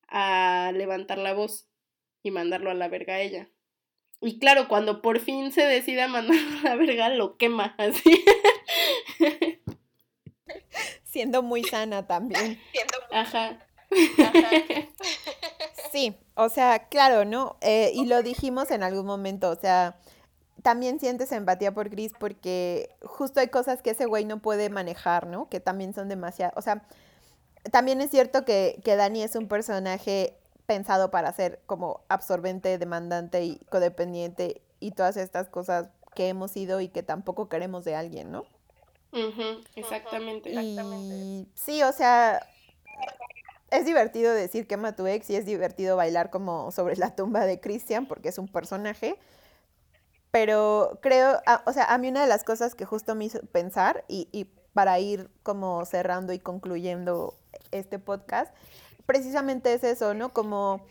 a levantar la voz y mandarlo a la verga a ella. Y claro, cuando por fin se decide a mandarlo a la verga, lo quema así. Siendo muy sana también. Ajá. Sí, o sea, claro, ¿no? Eh, y lo dijimos en algún momento, o sea, también sientes empatía por Chris porque justo hay cosas que ese güey no puede manejar, ¿no? Que también son demasiado, o sea, también es cierto que, que Dani es un personaje pensado para ser como absorbente, demandante y codependiente y todas estas cosas que hemos sido y que tampoco queremos de alguien, ¿no? exactamente. Y sí, o sea, es divertido decir quema tu ex y es divertido bailar como sobre la tumba de Christian porque es un personaje, pero creo, ah, o sea, a mí una de las cosas que justo me hizo pensar y, y para ir como cerrando y concluyendo este podcast, precisamente es eso, ¿no? Como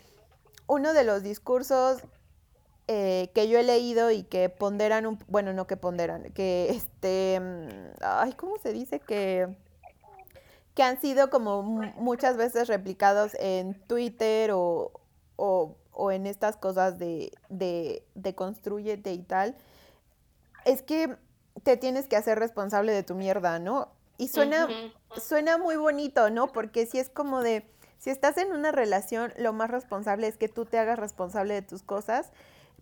uno de los discursos eh, que yo he leído y que ponderan un, bueno, no que ponderan, que este, ay, ¿cómo se dice? Que, que han sido como muchas veces replicados en Twitter o, o o en estas cosas de, de, de construyete y tal, es que te tienes que hacer responsable de tu mierda, ¿no? Y suena, suena muy bonito, ¿no? Porque si es como de, si estás en una relación, lo más responsable es que tú te hagas responsable de tus cosas,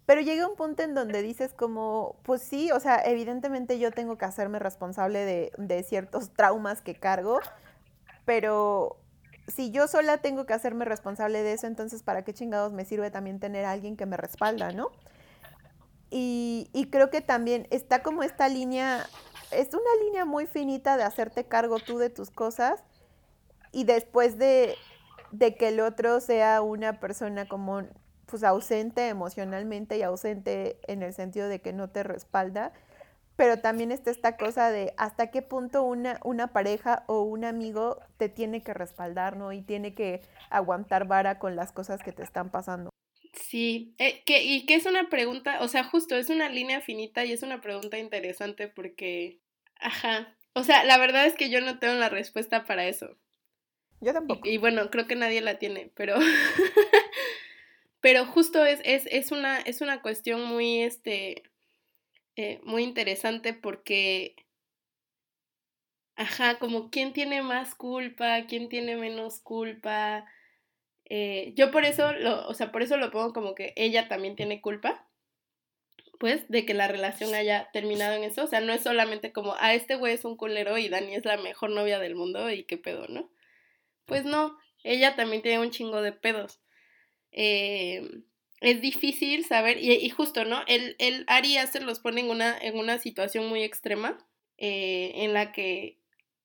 pero llega un punto en donde dices como, pues sí, o sea, evidentemente yo tengo que hacerme responsable de, ciertos traumas que cargo, pero si yo sola tengo que hacerme responsable de eso, entonces ¿para qué chingados me sirve también tener a alguien que me respalda, no? Y, y, creo que también está como esta línea, es una línea muy finita de hacerte cargo tú de tus cosas y después de, de que el otro sea una persona como pues ausente emocionalmente y ausente en el sentido de que no te respalda, pero también está esta cosa de hasta qué punto una, una pareja o un amigo te tiene que respaldar, ¿no? Y tiene que aguantar vara con las cosas que te están pasando. Sí, eh, que, y que es una pregunta, o sea, justo es una línea finita y es una pregunta interesante porque, ajá, o sea, la verdad es que yo no tengo la respuesta para eso. Yo tampoco. Y, y bueno, creo que nadie la tiene, pero, pero justo es, es, es, una, es una cuestión muy, este, eh, muy interesante porque, ajá, como quién tiene más culpa, quién tiene menos culpa. Eh, yo por eso, lo, o sea, por eso lo pongo como que ella también tiene culpa, pues, de que la relación haya terminado en eso. O sea, no es solamente como, a ah, este güey es un culero y Dani es la mejor novia del mundo y qué pedo, ¿no? Pues no, ella también tiene un chingo de pedos. Eh, es difícil saber, y, justo, ¿no? El, el Ari Aster los pone en una, en una situación muy extrema, eh, en la que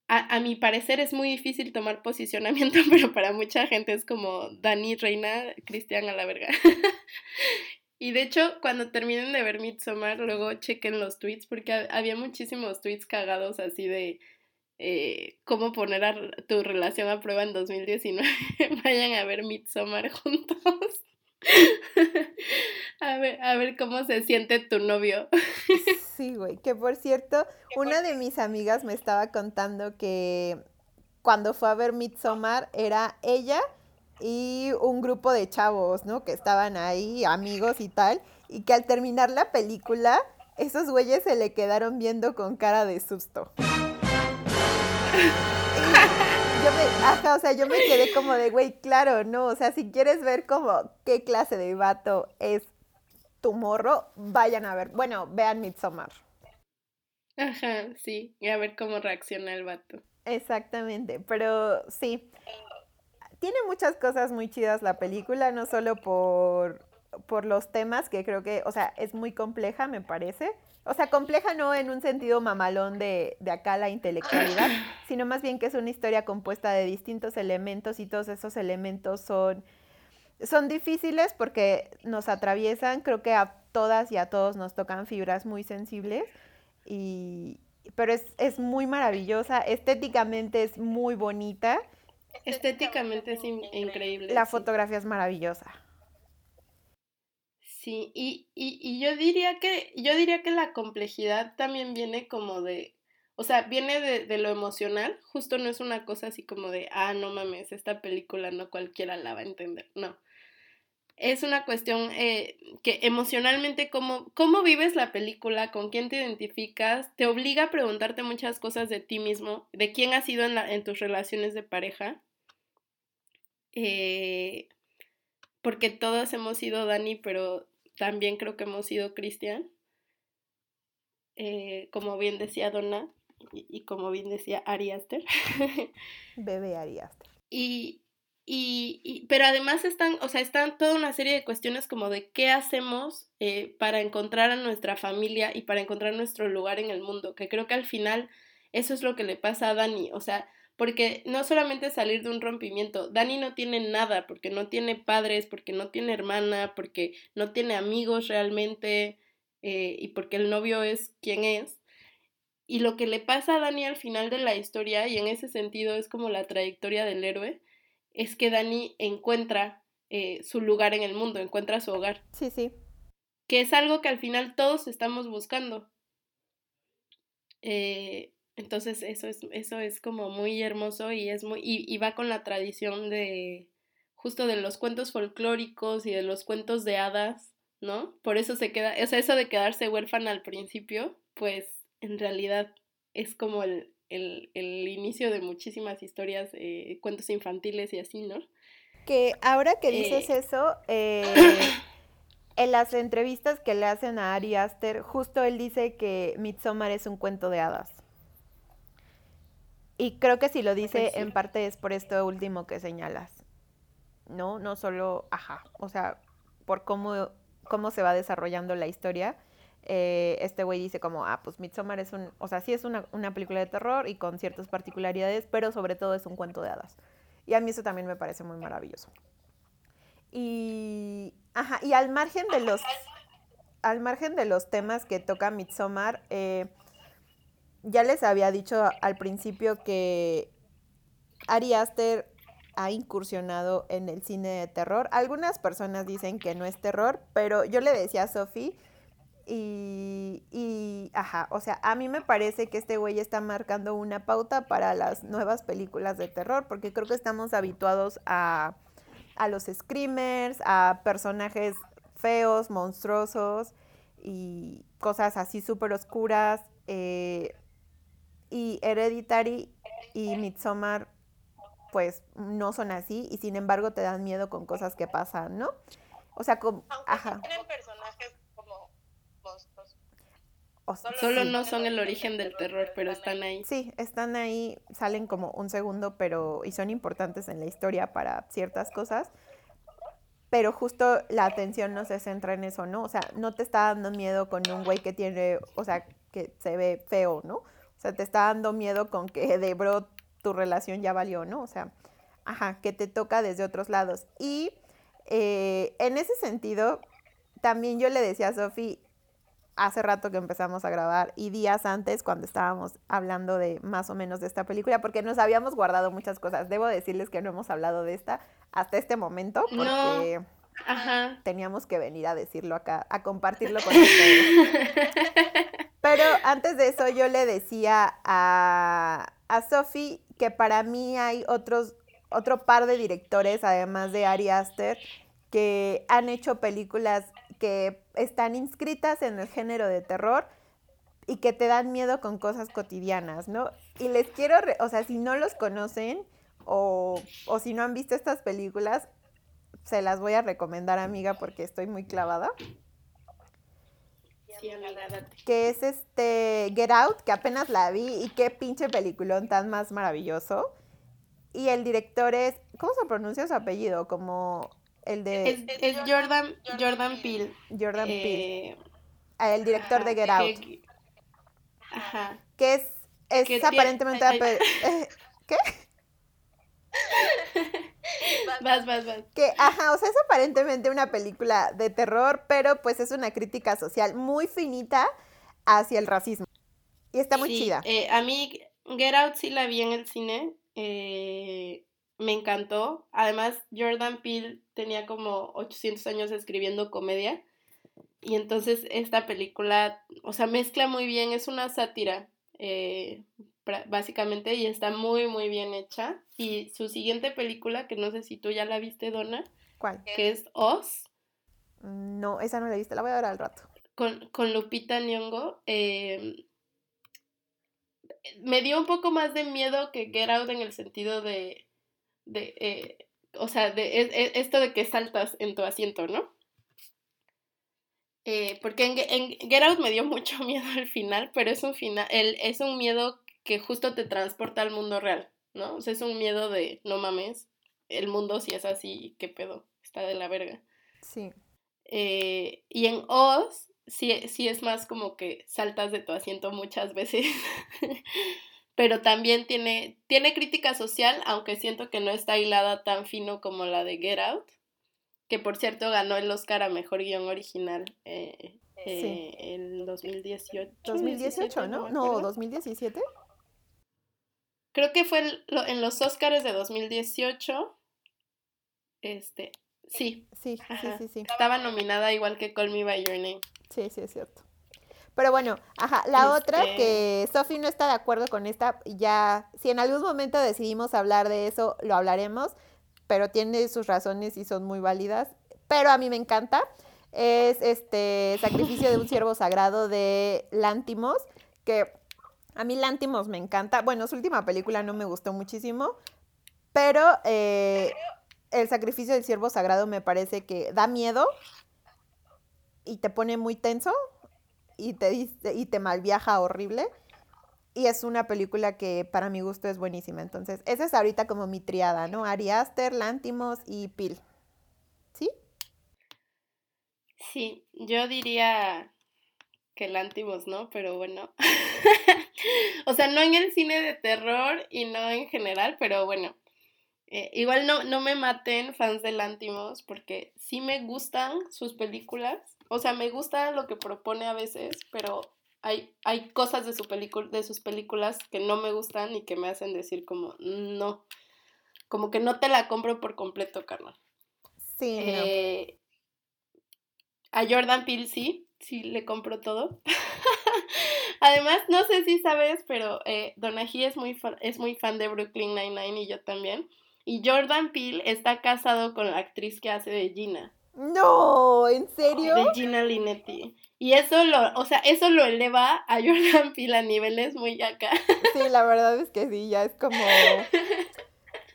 a, a, mi parecer es muy difícil tomar posicionamiento, pero para mucha gente es como Dani Reina, Cristian a la verga. y de hecho, cuando terminen de ver Midsommar, luego chequen los tweets, porque había muchísimos tweets cagados así de eh, cómo poner a tu relación a prueba en 2019. Vayan a ver Midsommar juntos. a, ver, a ver cómo se siente tu novio. sí, güey. Que por cierto, una de mis amigas me estaba contando que cuando fue a ver Midsommar era ella y un grupo de chavos, ¿no? Que estaban ahí, amigos y tal. Y que al terminar la película, esos güeyes se le quedaron viendo con cara de susto. Yo me, ajá, o sea, yo me quedé como de, güey, claro, no, o sea, si quieres ver como qué clase de vato es tu morro, vayan a ver, bueno, vean Midsommar. Ajá, sí, y a ver cómo reacciona el vato. Exactamente, pero sí, tiene muchas cosas muy chidas la película, no solo por, por los temas, que creo que, o sea, es muy compleja, me parece, o sea, compleja no en un sentido mamalón de, de, acá la intelectualidad, sino más bien que es una historia compuesta de distintos elementos y todos esos elementos son, son difíciles porque nos atraviesan, creo que a todas y a todos nos tocan fibras muy sensibles, y, pero es, es muy maravillosa, estéticamente es muy bonita. Estéticamente es increíble. La fotografía es maravillosa. Sí, y, y, y, yo diría que, yo diría que la complejidad también viene como de, o sea, viene de, de, lo emocional, justo no es una cosa así como de, ah, no mames, esta película no cualquiera la va a entender, no. Es una cuestión eh, que emocionalmente, cómo, cómo vives la película, con quién te identificas, te obliga a preguntarte muchas cosas de ti mismo, de quién has sido en, la, en tus relaciones de pareja. Eh, porque todos hemos sido Dani, pero también creo que hemos sido Cristian. Eh, como bien decía Donna y, como bien decía Ari Aster. Bebé Ari Aster. Y, y, pero además están, o sea, están toda una serie de cuestiones como de qué hacemos eh, para encontrar a nuestra familia y para encontrar nuestro lugar en el mundo, que creo que al final eso es lo que le pasa a Dani, o sea, porque no solamente salir de un rompimiento, Dani no tiene nada, porque no tiene padres, porque no tiene hermana, porque no tiene amigos realmente, eh, y porque el novio es quien es. Y lo que le pasa a Dani al final de la historia, y en ese sentido es como la trayectoria del héroe, es que Dani encuentra eh, su lugar en el mundo, encuentra su hogar. Sí, sí. Que es algo que al final todos estamos buscando. Eh, entonces eso es, eso es como muy hermoso y es muy, y, va con la tradición de justo de los cuentos folclóricos y de los cuentos de hadas, ¿no? Por eso se queda, o sea, eso de quedarse huérfana al principio, pues en realidad es como el, el, el inicio de muchísimas historias, eh, cuentos infantiles y así, ¿no? Que ahora que dices eh, eso, eh, en las entrevistas que le hacen a Ari Aster, justo él dice que Midsommar es un cuento de hadas. Y creo que si lo dice en parte es por esto último que señalas, ¿no? No solo, ajá, o sea, por cómo, cómo se va desarrollando la historia. Eh, este güey dice como, ah, pues Midsommar es un, o sea, sí es una, una película de terror y con ciertas particularidades, pero sobre todo es un cuento de hadas. Y a mí eso también me parece muy maravilloso. Y, ajá, y al margen de los, al margen de los temas que toca Midsommar, eh, ya les había dicho al principio que Ari Aster ha incursionado en el cine de terror. Algunas personas dicen que no es terror, pero yo le decía a Sophie y, y, ajá, o sea, a mí me parece que este güey está marcando una pauta para las nuevas películas de terror, porque creo que estamos habituados a, a los screamers, a personajes feos, monstruosos y cosas así súper oscuras. Eh, y Hereditary y Midsommar pues no son así y sin embargo te dan miedo con cosas que pasan, ¿no? O sea, como... ajá. tienen personajes como monstruos. solo, no son el origen del terror, pero están ahí. Sí, están ahí, salen como un segundo, pero y son importantes en la historia para ciertas cosas. Pero justo la atención no se centra en eso, ¿no? O sea, no te está dando miedo con un güey que tiene, o sea, que se ve feo, ¿no? O sea, te está dando miedo con que de bro tu relación ya valió, ¿no? O sea, ajá, que te toca desde otros lados. Y eh, en ese sentido, también yo le decía a Sofi hace rato que empezamos a grabar y días antes cuando estábamos hablando de más o menos de esta película, porque nos habíamos guardado muchas cosas. Debo decirles que no hemos hablado de esta hasta este momento, porque Ajá. teníamos que venir a decirlo acá, a compartirlo con ustedes. Pero antes de eso yo le decía a, a Sophie que para mí hay otros, otro par de directores, además de Ari Aster, que han hecho películas que están inscritas en el género de terror y que te dan miedo con cosas cotidianas, ¿no? Y les quiero, o sea, si no los conocen o, o si no han visto estas películas, se las voy a recomendar, amiga, porque estoy muy clavada. Que es este Get Out, que apenas la vi y qué pinche peliculón tan más maravilloso. Y el director es, ¿cómo se pronuncia su apellido? Como el de Es, es Jordan, Jordan Peele. Jordan Peele. Eh, Ah, el director de Get Out. que- Ajá. Que es, es que aparentemente... ay, eh, ¿Qué? Vas, vas, vas. Que, ajá, o sea, es aparentemente una película de terror, pero pues es una crítica social muy finita hacia el racismo. Y está muy Sí, chida. eh, a mí Get Out sí la vi en el cine. eh, me encantó. Además, Jordan Peele tenía como 800 años escribiendo comedia. Y entonces esta película, o sea, mezcla muy bien, es una sátira, eh, básicamente, y está muy, muy bien hecha. Y su siguiente película, que no sé si tú ya la viste, Donna, ¿Cuál? que es Oz, No, esa no la viste, la voy a ver al rato. con, con Lupita Nyong'o, eh, me dio un poco más de miedo que Get Out en el sentido de, de eh, o sea, de e- e- esto de que saltas en tu asiento, ¿no? Eh, porque en Get Out me dio mucho miedo al final, pero es un final, el, es un miedo que justo te transporta al mundo real, ¿no? O sea, es un miedo de, no mames, el mundo si es así, ¿qué pedo? Está de la verga. Sí. Eh, y en Oz, sí, sí es más como que saltas de tu asiento muchas veces. Pero también tiene, tiene crítica social, aunque siento que no está hilada tan fino como la de Get Out. Que por cierto ganó el Oscar a mejor guion original eh, eh, el 2018. 2018, 17, ¿no? No, acuerdo. 2017. Creo que fue el- lo- en los Oscars de 2018. Este, sí, Sí, sí, ajá. sí, sí. Estaba nominada igual que Call Me By Your Name. Sí, sí, es cierto. Pero bueno, ajá, la otra Este- que Sophie no está de acuerdo con esta, ya, si en algún momento decidimos hablar de eso, lo hablaremos, pero tiene sus razones y son muy válidas. Pero a mí me encanta. Es este Sacrificio de un Siervo Sagrado de Lántimos, que a mí Lántimos me encanta. Bueno, su última película no me gustó muchísimo, pero eh, El Sacrificio del Siervo Sagrado me parece que da miedo y te pone muy tenso y te, y te malviaja horrible. Y es una película que para mi gusto es buenísima. Entonces, esa es ahorita como mi triada, ¿no? Ari Aster, Lántimos y Pil. ¿Sí? Sí, yo diría que Lántimos, ¿no? Pero bueno. o sea, no en el cine de terror y no en general, pero bueno. Eh, igual no, no me maten fans de Lántimos porque sí me gustan sus películas. O sea, me gusta lo que propone a veces, pero hay, hay cosas de, su película, de sus películas que no me gustan y que me hacen decir como, no. Como que no te la compro por completo, carnal. Sí, no. Eh, a Jordan Peele sí, sí le compro todo. Además, no sé si sabes, pero eh, Donaghy es muy, fa- es muy fan de Brooklyn Nine-Nine y yo también. Y Jordan Peele está casado con la actriz que hace de Gina, No, ¿en serio? de Gina Linetti. Y eso lo, o sea, eso lo eleva a Jordan Peele a niveles muy acá. Sí, la verdad es que sí, ya es como...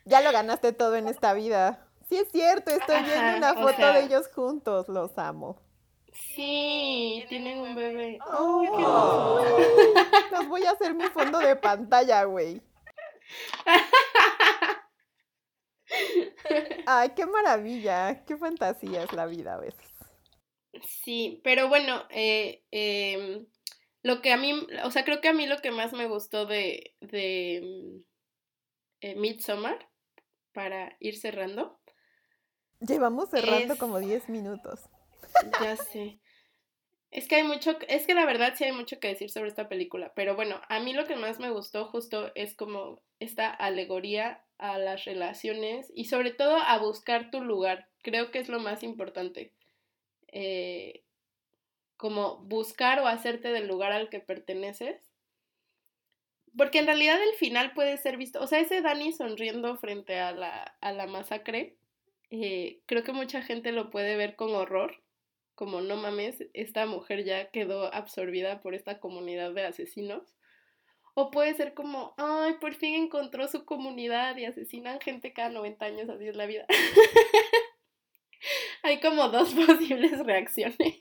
Ya lo ganaste todo en esta vida. Sí, es cierto, estoy viendo una o foto sea- de ellos juntos, los amo. Sí, tienen un bebé. Ay, qué Los voy a hacer mi fondo de pantalla, güey. Ay, qué maravilla, qué fantasía es la vida a veces. Sí, pero bueno, eh, em, lo que a mí, o sea, creo que a mí lo que más me gustó de, de mm, eh, Midsommar, para ir cerrando. Llevamos cerrando como 10 minutos. Ya sé. Es que hay mucho, es que la verdad sí hay mucho que decir sobre esta película, pero bueno, a mí lo que más me gustó justo es como esta alegoría a las relaciones y sobre todo a buscar tu lugar. Creo que es lo más importante. Eh, como buscar o hacerte del lugar al que perteneces. Porque en realidad el final puede ser visto, o sea, ese Dani sonriendo frente a la, a la masacre, eh, creo que mucha gente lo puede ver con horror, como no mames, esta mujer ya quedó absorbida por esta comunidad de asesinos. O puede ser como, ay, por fin encontró su comunidad y asesinan gente cada 90 años, así es la vida. Hay como dos posibles reacciones.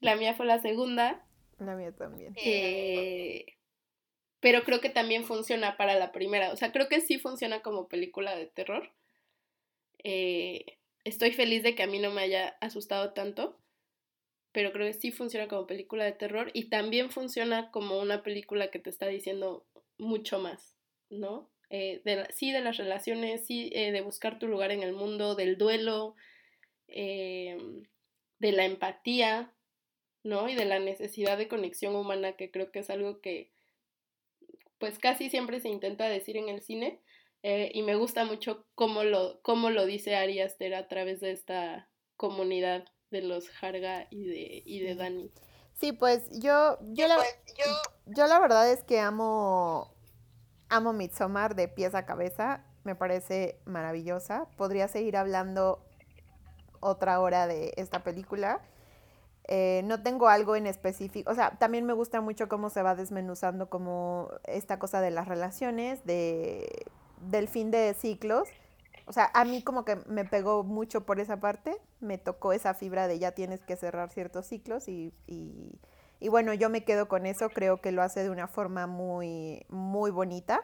La mía fue la segunda. La mía también. Eh, pero creo que también funciona para la primera. O sea, creo que sí funciona como película de terror. Eh, estoy feliz de que a mí no me haya asustado tanto. Pero creo que sí funciona como película de terror. Y también funciona como una película que te está diciendo mucho más, ¿no? Eh, de sí, de las relaciones, sí, de buscar tu lugar en el mundo, del duelo, de la empatía, ¿no? Y de la necesidad de conexión humana, que creo que es algo que pues casi siempre se intenta decir en el cine. Eh, y me gusta mucho cómo lo, cómo lo dice Ari Aster a través de esta comunidad de los Harga y de, y de Dani. Sí, pues yo, yo, la, Pues yo, yo la verdad es que amo, amo Midsommar de pies a cabeza. Me parece maravillosa. Podría seguir hablando otra hora de esta película. Eh, no tengo algo en específico, o sea, también me gusta mucho cómo se va desmenuzando como esta cosa de las relaciones, de, del fin de ciclos. O sea, a mí como que me pegó mucho por esa parte, me tocó esa fibra de ya tienes que cerrar ciertos ciclos y, y, bueno, yo me quedo con eso, creo que lo hace de una forma muy, muy bonita.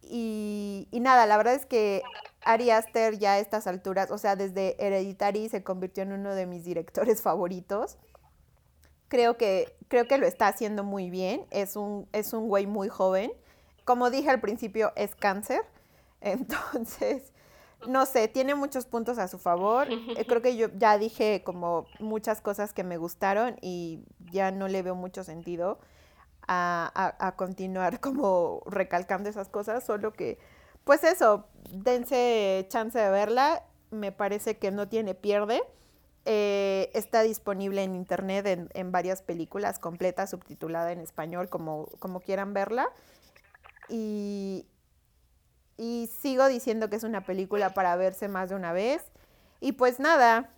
Y, y, nada, la verdad es que Ari Aster ya a estas alturas, o sea, desde Hereditary se convirtió en uno de mis directores favoritos. Creo que, creo que lo está haciendo muy bien. Es un, es un güey muy joven. Como dije al principio, es cáncer. Entonces, no sé, tiene muchos puntos a su favor. Eh, creo que yo ya dije como muchas cosas que me gustaron y ya no le veo mucho sentido a, a, continuar como recalcando esas cosas, solo que, pues eso, dense chance de verla, me parece que no tiene pierde. Eh, está disponible en internet en, en, varias películas, completa, subtitulada en español, como, como quieran verla. Y, y sigo diciendo que es una película para verse más de una vez. Y pues nada,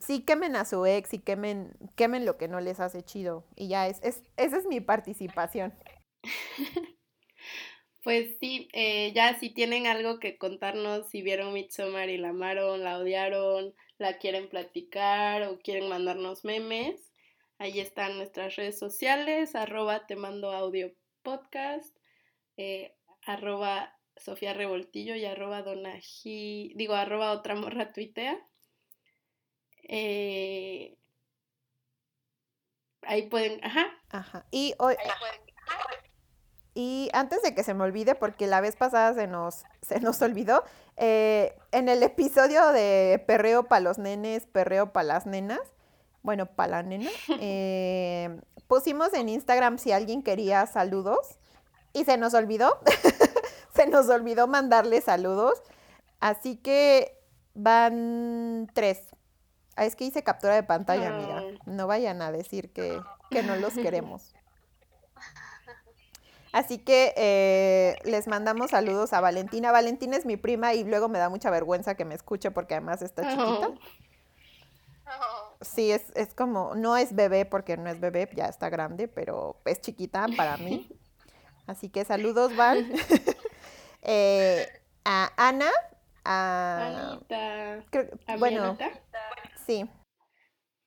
sí quemen a su ex y quemen, quemen lo que no les hace chido. Y ya, es, es esa es mi participación. Pues sí, eh, ya si tienen algo que contarnos, si vieron Midsommar y la amaron, la odiaron, la quieren platicar o quieren mandarnos memes, ahí están nuestras redes sociales, arroba te mando audio podcast, eh, arroba Sofía Revoltillo y arroba donaji, digo arroba otra morra tuitea. Eh, ahí pueden, ajá. Ajá. Y hoy. Y antes de que se me olvide, porque la vez pasada se nos, se nos olvidó, eh, en el episodio de Perreo para los nenes, Perreo para las nenas, bueno, para la nena, eh, pusimos en Instagram si alguien quería saludos y se nos olvidó, se nos olvidó mandarle saludos, así que van tres. Ah, es que hice captura de pantalla, amiga. No vayan a decir que, que no los queremos. Así que eh, les mandamos saludos a Valentina. Valentina es mi prima y luego me da mucha vergüenza que me escuche porque además está chiquita. Sí, es, es como, no es bebé porque no es bebé, ya está grande, pero es chiquita para mí. Así que saludos, Val. eh, a Ana, a... Anita. Creo, ¿A bueno, Anita? sí.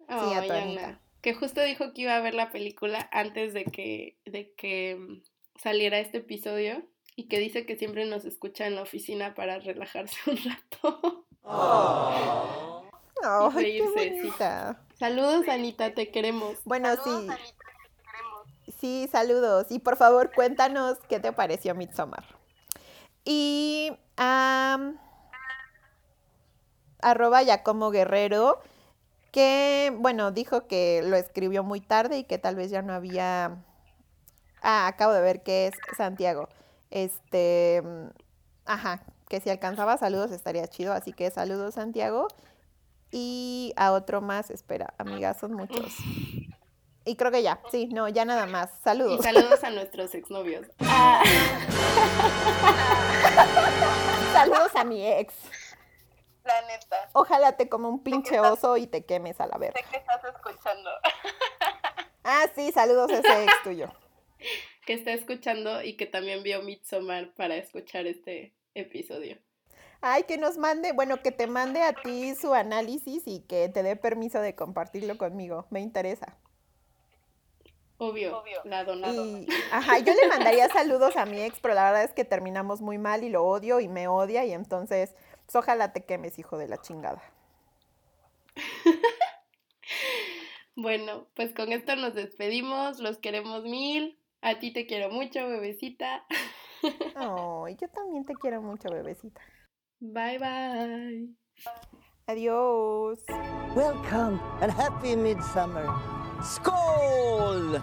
Oh, sí, a tu. Anita. Que justo dijo que iba a ver la película antes de que, de que mm, saliera este episodio y que dice que siempre nos escucha en la oficina para relajarse un rato. Oh. Y Ay, qué bonita. Saludos, Anita, te queremos. Bueno, Saludos, sí, Anita, te queremos. Sí, saludos. Y por favor, cuéntanos qué te pareció Midsommar. Y am, arroba Giacomo Guerrero, que, bueno, dijo que lo escribió muy tarde y que tal vez ya no había... Ah, acabo de ver que es Santiago. Este, ajá, que si alcanzaba saludos estaría chido, así que saludos Santiago. Y a otro más, espera, amigas, son muchos. Y creo que ya, sí, no, ya nada más. Y Saludos. saludos a nuestros exnovios. Ah, Saludos a mi ex. La neta. Ojalá te como un pinche oso y te quemes a la verga. Sé que estás escuchando. Ah, sí, saludos a ese ex tuyo. que está escuchando y que también vio Midsommar para escuchar este episodio. Ay, que nos mande, bueno, que te mande a ti su análisis y que te dé permiso de compartirlo conmigo. Me interesa. Obvio, Obvio. la donado. Y, ajá, yo le mandaría saludos a mi ex, pero la verdad es que terminamos muy mal y lo odio y me odia y entonces, pues ojalá te quemes, hijo de la chingada. Bueno, pues con esto nos despedimos, los queremos mil. A ti te quiero mucho, bebecita. Ay, yo también te quiero mucho, bebecita. Bye bye. Adiós. Welcome and happy midsummer. Skål!